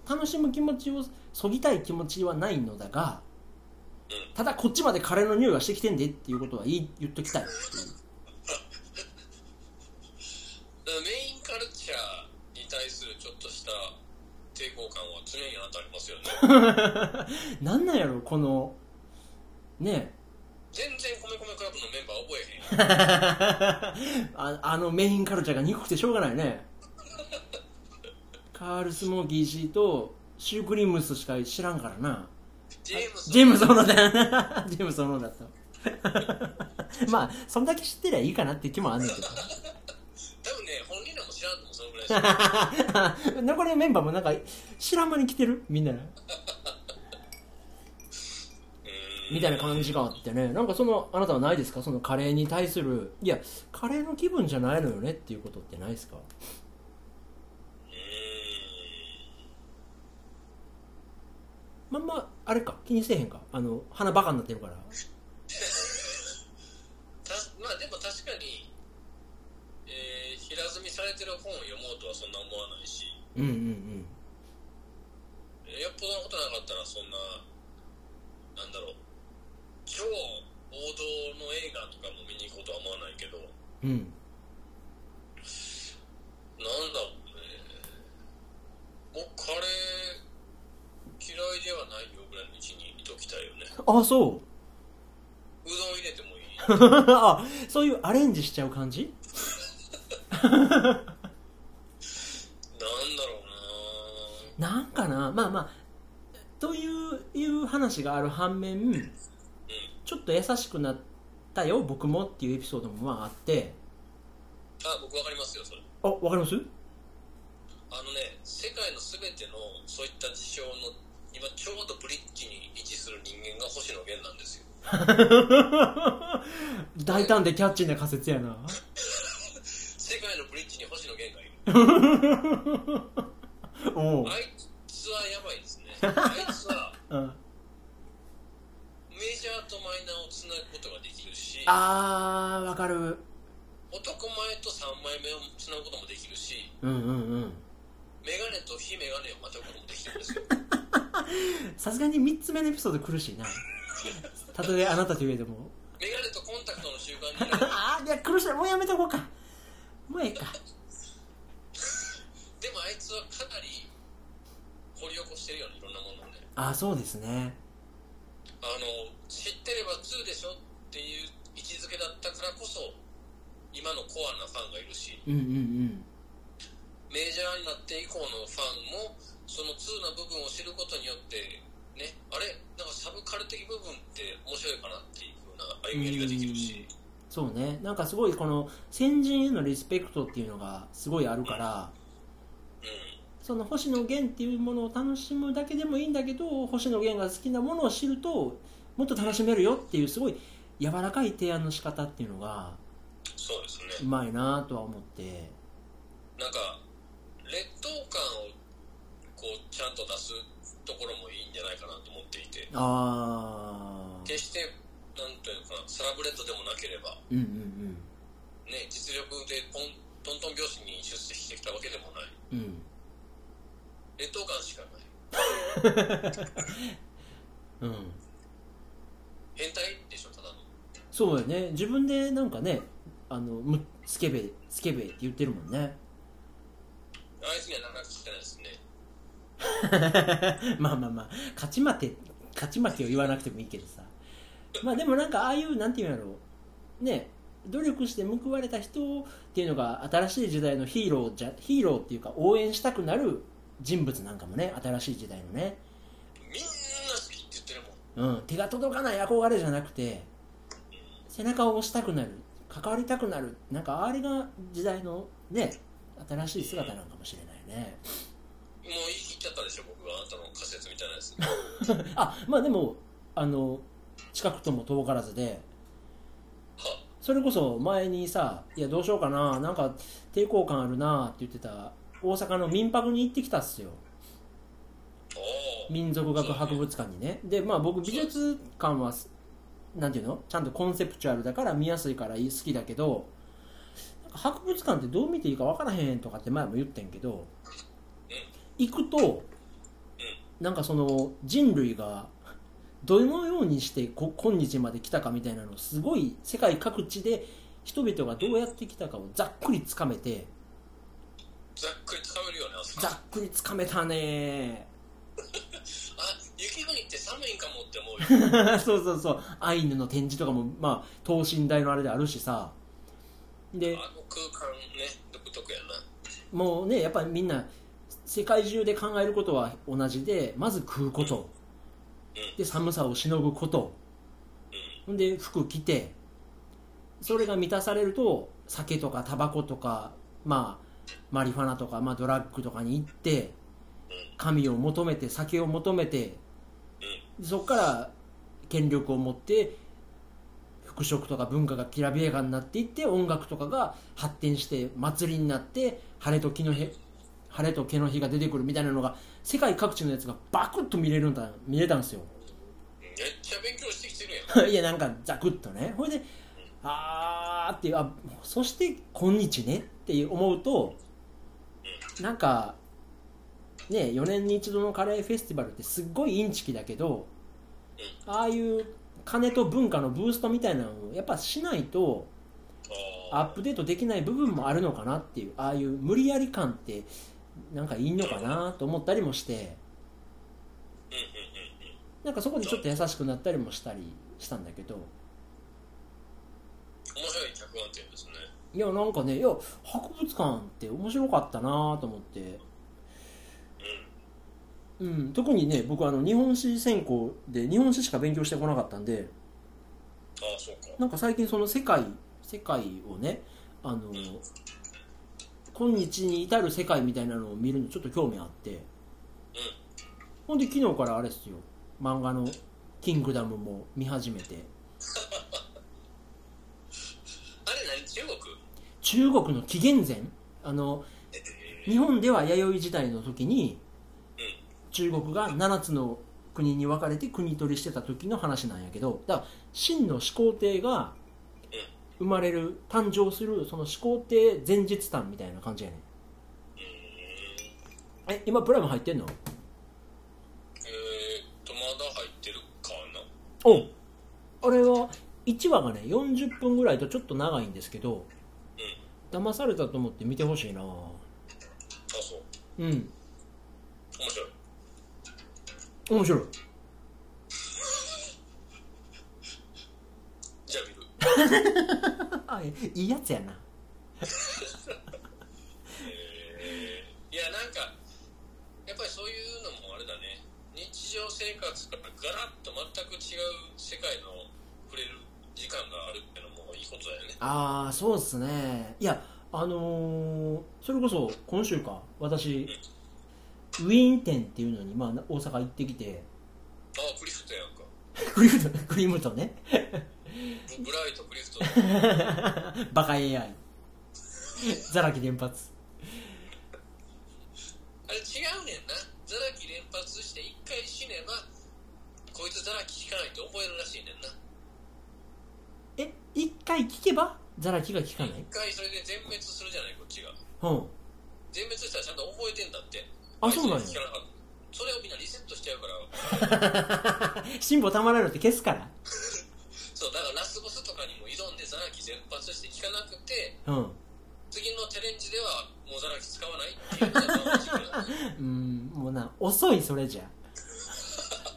楽しむ気持ちをそぎたい気持ちはないのだがただこっちまでカレーの匂いがしてきてんでっていうことは言い言っときたいっていう。メインカルチャーに対するちょっとした抵抗感は常にあなたありますよね。*laughs* なんなんやろこのね。全然米米クラブのメンバー覚えへん *laughs* ああのメインカルチャーが憎くてしょうがないね。*laughs* カールスモーキーシーとシュークリームスしか知らんからな。ジェームス。ジェームス・オノジェームス・オノだったまあそんだけ知ってりゃいいかなって気もあんねんけどらしか残りのメンバーもなんか知らん間に来てる？みんな。みたいな感じがあってね。なんかそのあなたはないですか？そのカレーに対する。いやカレーの気分じゃないのよねっていうことってないですか？まんまあれか？気にせえへんか？あの鼻バカになってるから。んたまあでも確かに、えー平積みされてる本を読はそんな思わないし。うんうんうん。えーよっぽどのことなかったらそんななんだろう。超王道の映画とかも見に行こうとは思わないけど。うん。なんだろうね。もうカレー嫌いではないよぐらいの位置にいときたいよね。あそう。うどん入れてもいい。*laughs* あそういうアレンジしちゃう感じ？*laughs* なんだろうな。なんかな。まあまあといういう話がある反面ちょっと優しくなったよ僕もっていうエピソードもまああって。あ僕わかりますよそれ。あわかります？あのね世界の全てのそういった事象の今ちょうどブリッジに位置する人間が星野源なんですよ。*laughs* 大胆でキャッチーな仮説やな *laughs* おう。あいつはやばいですね。あいつは *laughs* うん。メジャーとマイナーをつなぐことができるしあーわかる。男前と3枚目をつなぐこともできるしうんうんうん。メガネと非メガネをまたぐこともできるんですよ。*laughs* さすがに3つ目のエピソード苦しいな。*laughs* たとえあなたと言えども。メガネとコンタクトの習慣になる。あーいや苦しい。もうやめとこうか。もうええか。でもあいつはかなり掘り起こしてるよねいろんなものをねあーそうですね。あの知ってれば2でしょっていう位置づけだったからこそ今のコアなファンがいるしうんうんうん。メジャーになって以降のファンもその2な部分を知ることによってねあれ？なんかサブカル的部分って面白いかなっていう風な歩み寄りができるし。そうね。なんかすごいこの先人へのリスペクトっていうのがすごいあるからうその星野源っていうものを楽しむだけでもいいんだけど星野源が好きなものを知るともっと楽しめるよっていうすごい柔らかい提案の仕方っていうのがんそうですうねまいなとは思って。なんか劣等感をこうちゃんと出すところもいいんじゃないかなと思っていて。ああ決してなんというのかなサラブレッドでもなければ。うんうん。ね実力でポントントン拍子に出世してきたわけでもない。うん。うん劣等感しかない。*laughs* うん。変態でしょただの。そうやね。自分でなんかねあのむスケベスケベって言ってるもんね。あいつには長く聞かないですね。*laughs* まあまあまあ。勝ち負け勝ち負けを言わなくてもいいけどさ。まあでもなんかああいうなんていうんやろう。ね努力して報われた人っていうのが新しい時代のヒーローじゃヒーローっていうか応援したくなる人物なんかもね新しい時代のね。みんな好きって言ってるもん。うん、手が届かない憧れじゃなくて背中を押したくなる関わりたくなるなんかあれが時代のね新しい姿なんかもしれないね。もう言い切っちゃったでしょ僕があなたの仮説みたいなやつ。*laughs* あまあでもあの近くとも遠からずではそれこそ前にさ「いやどうしようかななんか抵抗感あるな」って言ってた大阪の民泊に行ってきたっすよ。民族学博物館にね。でまあ僕美術館はなんていうの？ちゃんとコンセプチュアルだから見やすいから好きだけど博物館ってどう見ていいか分からへんとかって前も言ってんけど行くとなんかその人類がどのようにして今日まで来たかみたいなのをすごい世界各地で人々がどうやってきたかをざっくりつかめてざっくりつかめるよねざっくりつかめたねあ雪国って寒いんかもって思うよそうそうそうアイヌの展示とかもまあ等身大のあれであるしさであの空間ね独特やなもうねやっぱりみんな世界中で考えることは同じでまず食うことで寒さをしのぐこと。ほんで服着て。それが満たされると酒とかタバコとかまあマリファナとか、まあ、ドラッグとかに行って神を求めて酒を求めてそこから権力を持って服飾とか文化がきらびやかになっていって音楽とかが発展して祭りになって晴れと木の日晴れと毛の日が出てくるみたいなのが世界各地のやつがバクッと見れるんだ見れたんですよ。めっちゃ勉強してきてるやん。*laughs* いやなんかザクッとね。ほいであーっていうあそして今日ねって思うとなんかね4年に一度のカレーフェスティバルってすっごいインチキだけどああいう金と文化のブーストみたいなのをやっぱしないとあアップデートできない部分もあるのかなっていうああいう無理やり感ってなんかいいのかなと思ったりもして。うんうんうんうん。なんかそこでちょっと優しくなったりもしたりしたんだけど。面白い着眼点ですね。いやなんかねいや博物館って面白かったなと思って、うん、特にね僕あの日本史専攻で日本史しか勉強してこなかったんで。ああそうか。なんか最近その世界世界をねあの今日に至る世界みたいなのを見るのちょっと興味あって。ほんで昨日からあれですよ。漫画の「キングダム」も見始めて。*laughs* あれ何中国？中国の紀元前？あの日本では弥生時代の時に中国が7つの国に分かれて国取りしてた時の話なんやけど。だから秦の始皇帝が生まれる誕生するその始皇帝前日譚みたいな感じやねん。え今プライム入ってんの？えー、っとまだ入ってるかな。おあれは1話がね40分ぐらいとちょっと長いんですけど騙されたと思って見てほしいな。あそう。うん。面白い。面白いじゃあ見るあ *laughs* いいやつやな。えー。いやなんかやっぱりそういうのもあれだね。日常生活からガラッと全く違う世界の触れる時間があるってのもいいことだよね。ああそうっすね。いやあのーそれこそ今週か私ウィーン店っていうのに、まあ、大阪行ってきて。ああクリフトやんか。*laughs* クリムトクリムトねブブライトクリフト。*laughs* バカ AI ザラキ連発。あれ違うねんな。ザラキ連発して一回死ねばこいつザラキ聞かないと覚えるらしいねんな。え一回聞けばザラキが聞かない？一回それで全滅するじゃないこっちが。うん。全滅したらちゃんと覚えてんだって。あそうなんや。それをみんなリセットしちゃうから。*laughs* 辛抱たまらないのって消すから *laughs* そうだからラスボスとかにも挑んでザラキ全発して聞かなくてうん。次のチャレンジではもうザラキ使わないっていううん。もうな遅いそれじゃ。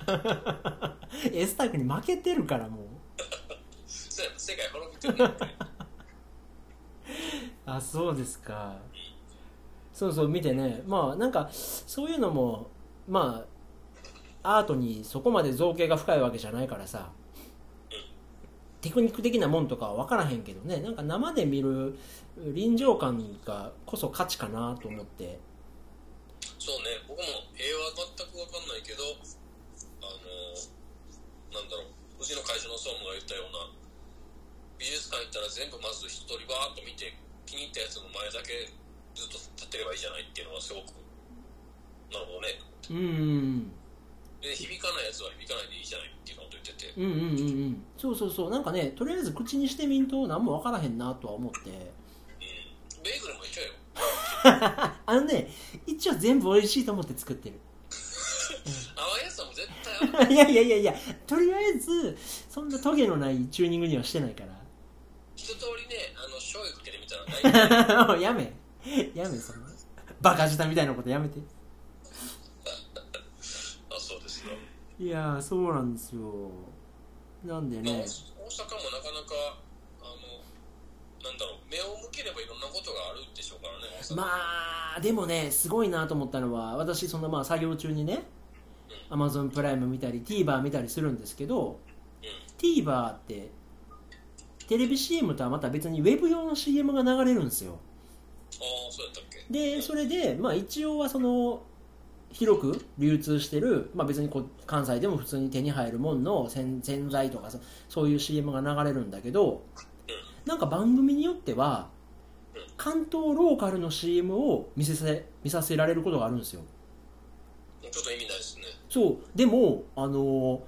*laughs* エスタークに負けてるからもう。そうやな世界滅びてるあそうですか。そうそう見てね。まあなんかそういうのもまあアートにそこまで造形が深いわけじゃないからさテクニック的なもんとかは分からへんけどね。なんか生で見る臨場感がこそ価値かなと思って。そうね。僕も絵は全く分かんないけどあのなんだろう。うちの会社の総務が言ったような。美術館行ったら全部まず一人バーッと見て気に入ったやつの前だけずっと立ってればいいじゃないっていうのはすごくなるほどね。うんで響かないやつは響かないでいいじゃないっていうこと言ってて。うんうんうんうん。そうそうそう。なんかねとりあえず口にしてみんと何も分からへんなとは思って。うん。ベーグルも一緒よ。*laughs* あのね一応全部美味しいと思って作ってる。*laughs* 淡いやつはもう絶対合う。*laughs* いやいやいやいやとりあえずそんなトゲのないチューニングにはしてないから。一通りねあの醤油かけてみたら大体やめ。やめそのバカ舌みたいなことやめてあそうですよ、いやーそうなんですよ。なんでまあ、大ね阪もなかなかあのなんだろう目を向ければいろんなことがあるでしょうからねまあでもねすごいなと思ったのは私そのまあ作業中にね Amazon プライム見たり TVer 見たりするんですけど TVer ってテレビ CM とはまた別にウェブ用の CM が流れるんですよ。ああそうやったっけ？でそれで、まあ、一応はその広く流通してる、まあ、別にこう関西でも普通に手に入るもんの洗洗剤とかそそういう CM が流れるんだけどなんか番組によっては関東ローカルの CM を見せせ見させられることがあるんですよ。ちょっと意味ないですね。そう。でもあの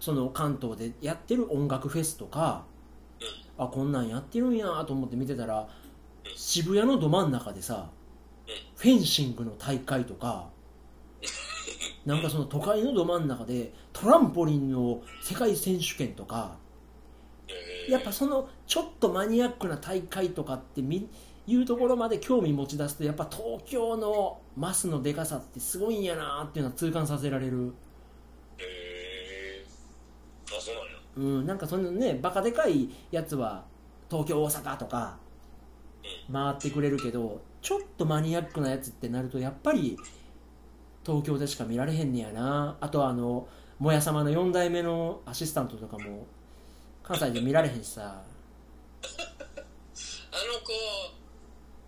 その関東でやってる音楽フェスとかあこんなんやってるんやと思って見てたら渋谷のど真ん中でさフェンシングの大会とかなんかその都会のど真ん中でトランポリンの世界選手権とかえやっぱそのちょっとマニアックな大会とかってみいうところまで興味持ち出すとやっぱ東京のマスのでかさってすごいんやなっていうのは痛感させられる。へえあそうなんや。うん、なんかそのねバカでかいやつは東京大阪とか回ってくれるけどちょっとマニアックなやつってなるとやっぱり東京でしか見られへんねやな。あとはあのもや様の4代目のアシスタントとかも関西で見られへんしさ。あの子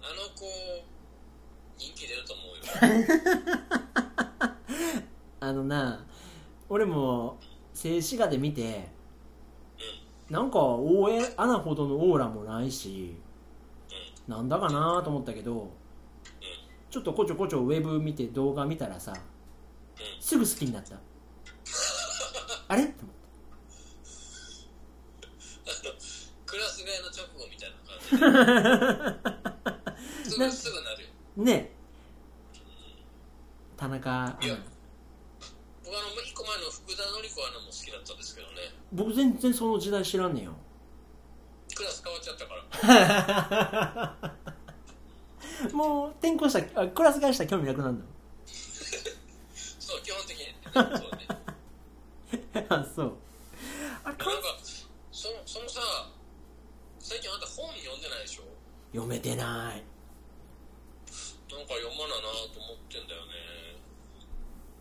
あの子人気出ると思うよ。*laughs* あのな俺も静止画で見てなんか大江アナほどのオーラもないしなんだかなと思ったけどちょっとこちょこちょウェブ見て動画見たらさすぐ好きになった。*laughs* あれ？と思って。クラス替えの直後みたいな感じ *laughs* すぐすぐなるよ。ね。田中アナいや僕あの一個前の福田紀子アナも好きだったんですけどね。僕全然その時代知らんねんよ。クラス変わっちゃったから *laughs* もう転校したあクラス替えしたら興味なくなるの？そう基本的に。ねそうね *laughs* あそう。あなんかそのそのさ最近あんた本読んでないでしょ？読めてない。なんか読まななと思ってんだよね。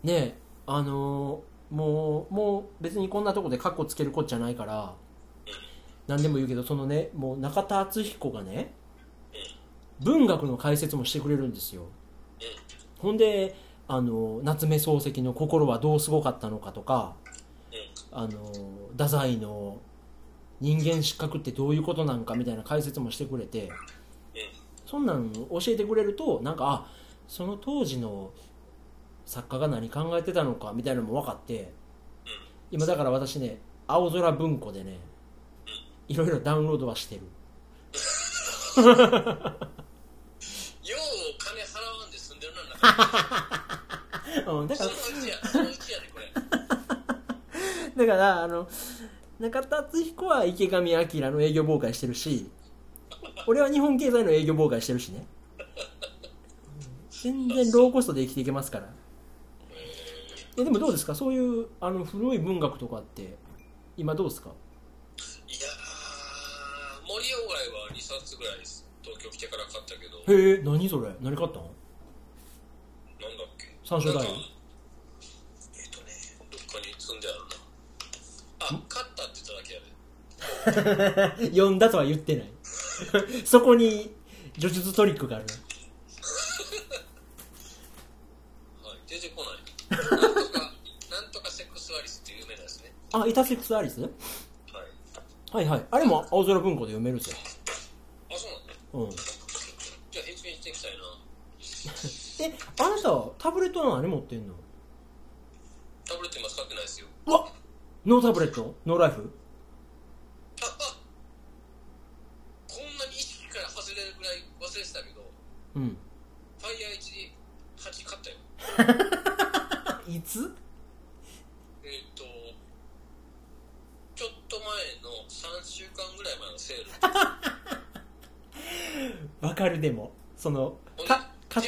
ねえあのーもうもう別にこんなとこでカッコつけるこっちゃないから何でも言うけどそのねもう中田敦彦がね文学の解説もしてくれるんですよ。ほんであの夏目漱石の心はどうすごかったのかとかあの太宰の人間失格ってどういうことなんかみたいな解説もしてくれてそんなん教えてくれるとなんかあその当時の作家が何考えてたのかみたいなのも分かって今だから私ね青空文庫でねいろいろダウンロードはしてる *laughs* よう金払わんで済んでるな中うん。だからそのうちやそのうちやねこれだからあの中田敦彦は池上彰の営業妨害してるし俺は日本経済の営業妨害してるしね。全然ローコストで生きていけますから。えでもどうですか？そういうあの古い文学とかって今どうですか？いやー森鴎外は2冊ぐらいです東京来てから買ったけど。へえ何それ？何買ったの？三種大えっ、ー、とね、どっかに住んであるな。あ、勝ったって言っただけやで。*laughs* 読んだとは言ってない。*laughs* そこに叙述トリックがある。はい、出てこない。なんとか、*laughs* セックスアリスって有名だですね。あ、いたセックスアリス、はい、はいはい。あれも青空文庫で読めるじゃん。あ、そうなんだ、うん。じゃあ、返信していきたいな。えあなたタブレットは何持ってんの？タブレット今使ってないですよ。うわ No tablet？No life？あ、あこんなに意識から外れるぐらい忘れてたけど、うんファイヤー1 8買ったよ。*laughs* いつ？えっ、と、ちょっと前の3週間ぐらい前のセール。*laughs* わかるでもそのかか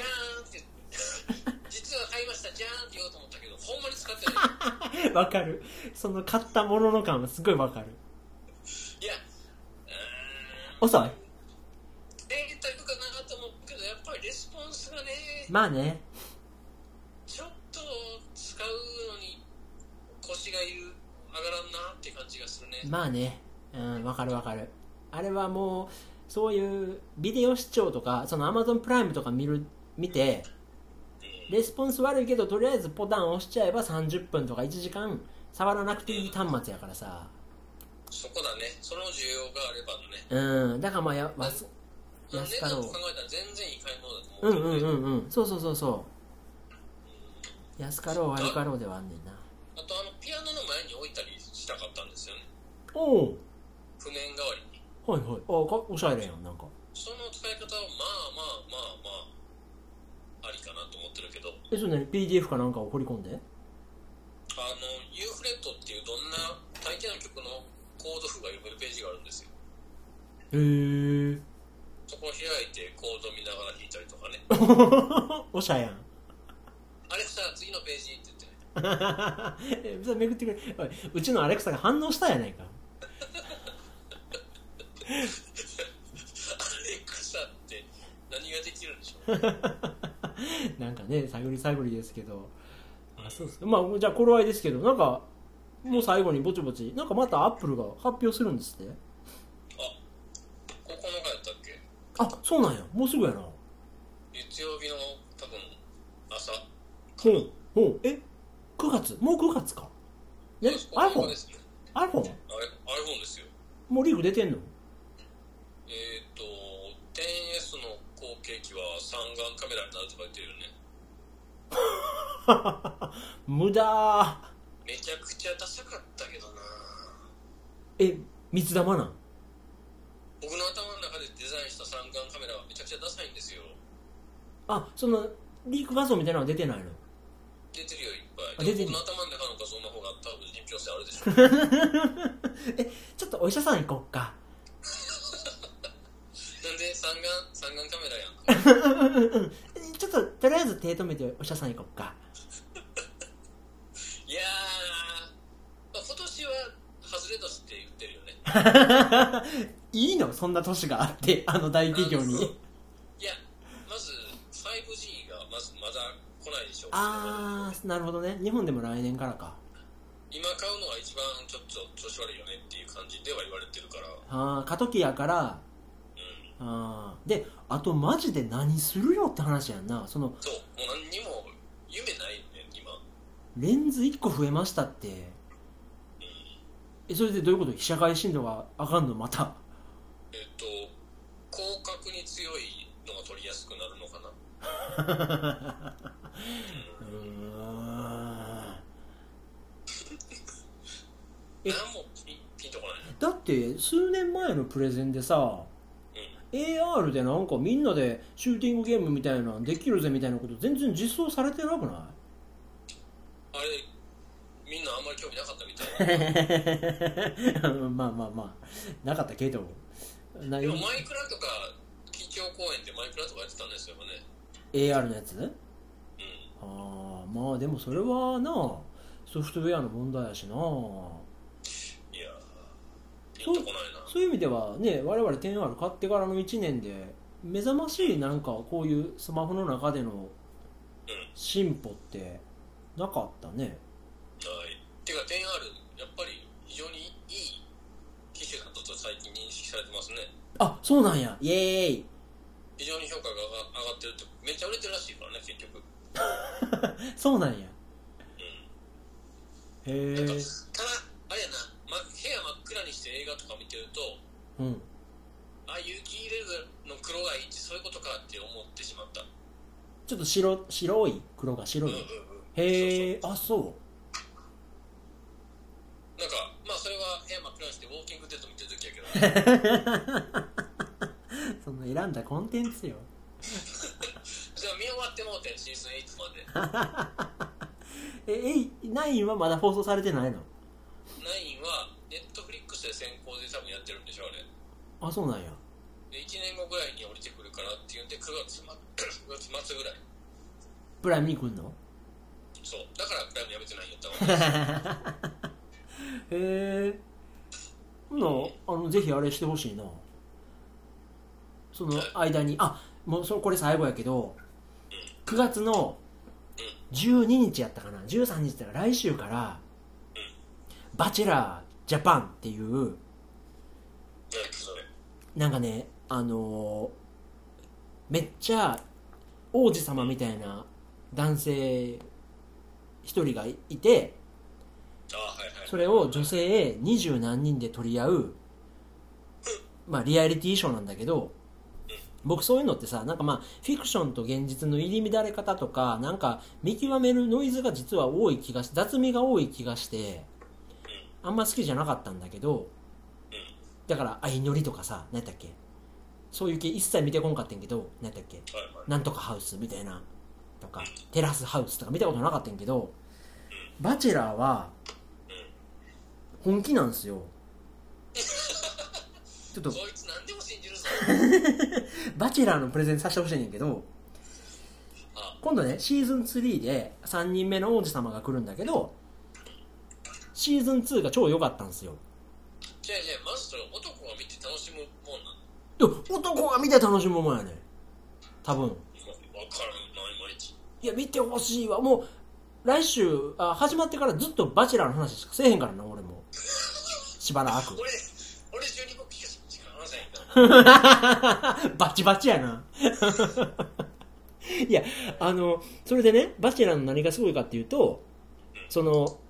*laughs* わかる。その買ったものの感はすごいわかる。いや、う遅い？ーん、データいくかなと思うけど、やっぱりレスポンスがね、まあね。ちょっと使うのに腰がいる、上がらんなって感じがするね。まあね。うんわかるわかる。あれはもうそういうビデオ視聴とかその Amazon プライムとか見る見てうんレスポンス悪いけどとりあえずボタン押しちゃえば30分とか1時間触らなくていい端末やからさ。そこだね、その需要があればのね。うん。だからまあやわすまあ値安かろう。考えたら全然いい買い物だとうん思う。けどね。うんうんうん。そうそうそうそう。安かろう悪かろうではあんねんな。あとあのピアノの前に置いたりしたかったんですよね。おお譜面代わりに。はいはい。あかおしゃれやんなんか。その使い方はまあまあまあまあありかなとえそれね PDF かなんかを掘り込んで。ユーフレットっていうどんな大抵の曲のコード譜が読めるページがあるんですよ。へえそこを開いてコード見ながら弾いたりとかね。*laughs* おしゃやん。アレクサ次のページって言ってね。えそれ巡ってくれ。うちのアレクサが反応したやないか。*laughs* アレクサって何ができるんでしょう？*laughs* なんかね探り探りですけど。あそうですまあじゃあ頃合いですけどなんかもう最後にぼちぼちなんかまたアップルが発表するんですって？9日やったっけ？あそうなんや。もうすぐやな。月曜日の多分朝。ほうほう。え9月？もう9月か。え9日 iPhone? です。ね。iPhone? あれ iPhone ですよ。もうリーグ出てんのえっ、と 10S の後継機は三眼カメラになるとか言ってるよね。*laughs* 無駄。めちゃくちゃダサかったけどな。え三つ玉なん？僕の頭の中でデザインした三眼カメラはめちゃくちゃダサいんですよ。あそのリーク画像みたいなのは出てないの？出てるよいっぱあ出てる。僕の頭の中の画像の方が多分信憑性あるでしょ。*laughs* えちょっとお医者さん行こっか。*laughs* なんで三眼ちょっととりあえず手止めてお医者さん行こっか。いやー、まあ、今年は外れ年って言ってるよね。*laughs* いいの？そんな年があってあの大企業に。いやまず 5G がまずまだ来ないでしょう。しああなるほどね。日本でも来年からか。今買うのが一番ちょっと調子悪いよねっていう感じでは言われてるから。ああ過渡期やからうんあーであとマジで何するよって話やんな。そのそうもう何にも夢ないよね今。レンズ1個増えましたって。えそれでどういうこと？被写界深度があかんの？また。えっと広角に強いのが取りやすくなるのかな。うーん。え。だって数年前のプレゼンでさ AR でなんかみんなでシューティングゲームみたいなのできるぜみたいなこと全然実装されてなくなあれみんなあんまり興味なかったみたいい *laughs* まあまあまあ。なかったけど。なでもマイクラとか基調公園でマイクラとかやってたんですよね。AR のやつ？うん。ああまあでもそれはなソフトウェアの問題やしなピンとこないな。そういう意味ではね我々 10R 買ってからの1年で目覚ましいなんかこういうスマホの中での進歩ってなかったね。はい。てか 10R やっぱり非常にいい機種だったと最近認識されてますね。あそうなんや。イエーイ。非常に評価が上がってるってめっちゃ売れてるらしいからね結局。*laughs* そうなんや。うん。へえただあれやな、ま、部屋真っ暗にして映画とか見てるとうん。あ有機イレブンの黒がいいってそういうことかって思ってしまった。ちょっと白白い？黒が白い、うんうんうん。へえあそう。なんかまあそれは部屋真っ暗にしてウォーキングデッド見てる時やけど。*laughs* その選んだコンテンツよ。*laughs* じゃあ見終わってもうてシーズン8まで。*laughs* ええい9はまだ放送されてないの？9はネットフリックスで先行で多分やってるんでしょうねあそうなんや。で1年後ぐらいに降りてくるからっていうんで9月,、ま、9月末ぐらい。プライムに来んの？そう。だからプライムやめてないんやったわ。*laughs* へえほなあのぜひあれしてほしいな。その間に。あもうそれこれ最後やけど9月の12日やったかな。13日だから来週から「バチェラージャパン」っていうなんかねあのーめっちゃ王子様みたいな男性一人がいてそれを女性二十何人で取り合うまあリアリティショーなんだけど僕そういうのってさなんかまあフィクションと現実の入り乱れ方とかなんか見極めるノイズが実は多い気がし雑味が多い気がしてあんま好きじゃなかったんだけどだから相乗りとかさ何やったっけ？そういう系一切見てこんかったんやけど何やったっけ？なんとかハウスみたいなとかテラスハウスとか見たことなかったんやけどバチェラーは本気なんですよ。*laughs* ちょっと。こいつ何でも信じるぞ。*laughs* バチェラーのプレゼンさせてほしいねんけどあ。今度ねシーズン3で3人目の王子様が来るんだけどシーズン2が超良かったんですよ。じゃあじゃあまずそれ男が見て楽しむもんなん？いや男が見て楽しむもんやね多分。分からんないまいや見てほしいわ。もう来週あ始まってからずっとバチェラーの話しかせえへんからな俺も。*laughs* しばらく。俺俺12個しか話せへんから。*laughs* バチバチやな。*laughs* いや、あの、それでね、バチェラーの何がすごいかっていうと、その、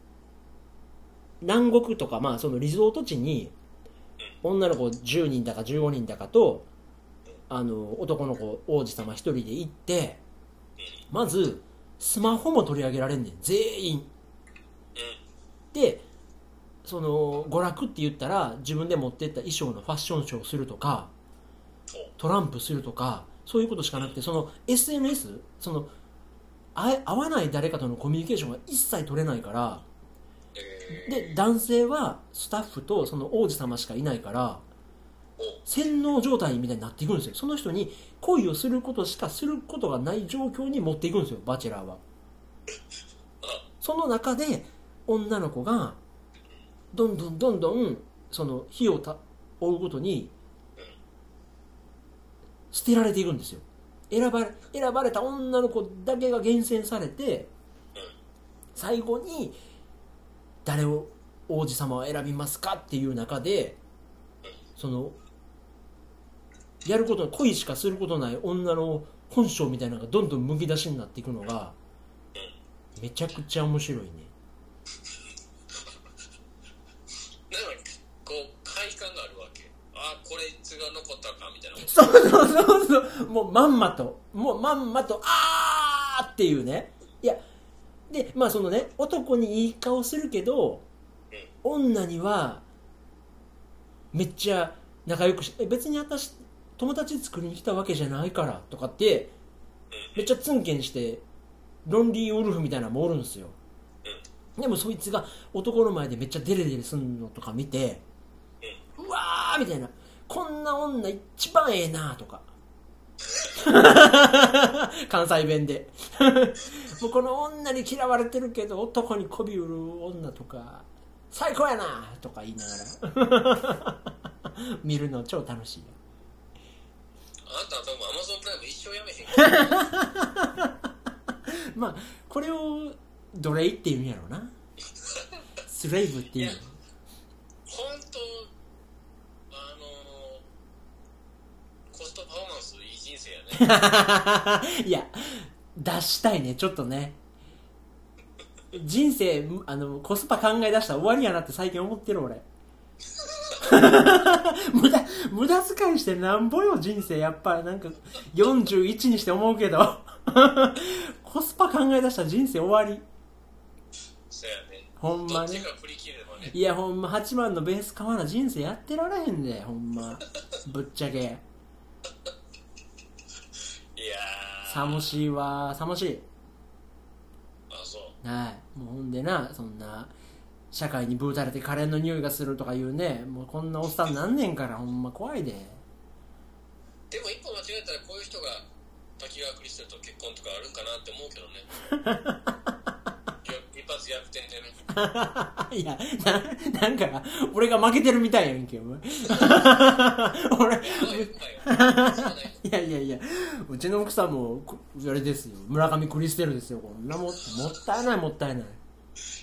南国とか、まあ、そのリゾート地に、女の子10人だか15人だかと、あの、男の子、王子様1人で行って、まず、スマホも取り上げられんねん、全員。で、その、娯楽って言ったら、自分で持ってった衣装のファッションショーをするとか、トランプするとかそういうことしかなくてその SNS その会わない誰かとのコミュニケーションが一切取れないからえで男性はスタッフとその王子様しかいないから、洗脳状態みたいになっていくんですよ。その人に恋をすることしかすることがない状況に持っていくんですよバチェラーは。その中で女の子がどんどんどんどんその火をた追うごとに捨てられていくんですよ。選ばれ選ばれた女の子だけが厳選されて最後に誰を王子様を選びますかっていう中でそのやること恋しかすることない女の本性みたいなのがどんどんむき出しになっていくのがめちゃくちゃ面白いね。なのにこう快感があるわけ。あこれいつが残ったかみたいな。そうそうそうそう。もうまんまと。もうまんまとあーっていうね。いやでまあそのね男にいい顔するけど女にはめっちゃ仲良くしえ別に私友達作りに来たわけじゃないからとかってめっちゃツンケンしてロンリーウルフみたいなのもおるんですよ。でもそいつが男の前でめっちゃデレデレすんのとか見てうわーみたいな。こんな女一番ええなとか。*laughs* 関西弁で。*laughs* もうこの女に嫌われてるけど男に媚び売る女とか最高やなとか言いながら。*laughs* 見るの超楽しいよ。あんた多分アマゾンプライム一生やめへん。まあこれを奴隷って言うんやろうな。スレイブって言うの。本当あのー、コストパフォーマンス *laughs* いや出したいねちょっとね。人生あのコスパ考え出したら終わりやなって最近思ってる俺。*laughs* 無駄無駄遣いしてなんぼよ人生。やっぱなんか41にして思うけど。*laughs* コスパ考え出したら人生終わり。そうやね。ほんまね。いやほんま8万のベース買わな人生やってられへんでほんま。ぶっちゃけ寂しいわ寂しいあそう。はい。もうほんでなそんな社会にブーたれてカレーの匂いがするとか言うねもうこんなおっさんなんねんからほんま怖いで。でも一歩間違えたらこういう人が滝川クリステルと結婚とかあるんかなって思うけどね *laughs* 一発逆転でねい。*laughs* やななんか俺が負けてるみたいやんけお前。俺おいや *laughs* いや *laughs* いや。うちの奥さんもこあれですよ。村上クリステルですよ。こんなももったいないもったいない。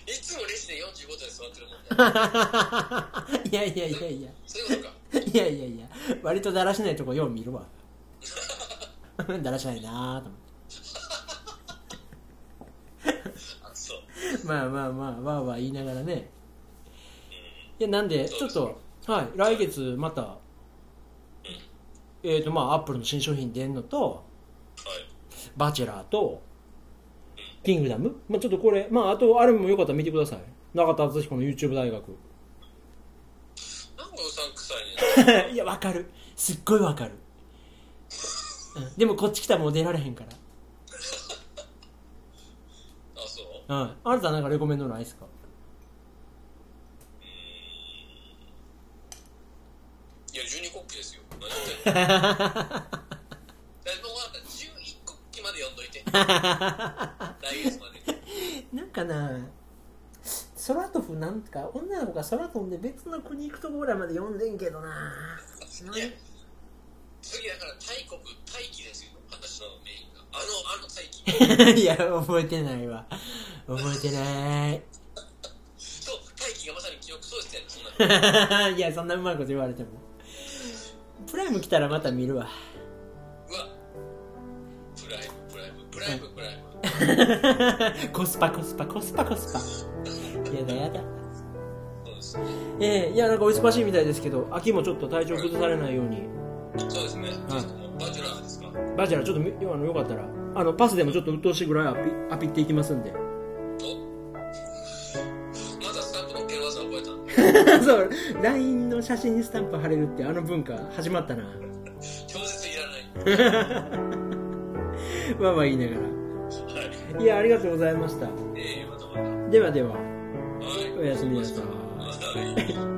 いつもレジで45度で座ってるもんね。いやいやいやいや。そういうことか。いやいやいや。割とだらしないとこよう見るわ。だらしないなぁと思って *laughs* まあまあまあわーわー言いながらね。いやなんでちょっとはい来月またえっ、ー、とまあアップルの新商品出んのとはい。バチェラーとキングダム、まあ、ちょっとこれまああとあれもよかったら見てください。中田敦彦の YouTube 大学。なんかうさんくさいね。*laughs* いやわかる。すっごいわかる、うん、でもこっち来たらもう出られへんからあそううん。あなたなんかレコメンドないですか？いや十二国旗ですよ。何言ってんの？だいぶ終わった十一国旗まで読んどいて。*laughs* 来月までなんかな空飛ぶなんか女の子が空飛んで別の国行くとこぐらいまで読んでんけどな。いや次だから大国大気ですよ。私のメインが。あのあの大気 *laughs* いや覚えてないわ覚えてない。そう大気がまさに記憶喪失やねんそんな *laughs* いやそんなうまいこと言われても。プライム来たらまた見るわ。うわ。プライムプライムプライムプライム。*laughs* コスパコスパコスパコスパ。やだやだ。ええいやなんかお忙しいみたいですけど秋もちょっと体調崩されないように。そうですね、バチュラーですか？バチェラーちょっとみあのよかったらあのパスでもちょっと鬱陶しいぐらいアピアピっていきますんで *laughs* そう LINE の写真にスタンプ貼れるってあの文化始まったな。超絶いらないまあまあ言いながはい。らいやありがとうございました。ええまたまた。ではでは。はい。おやすみなさい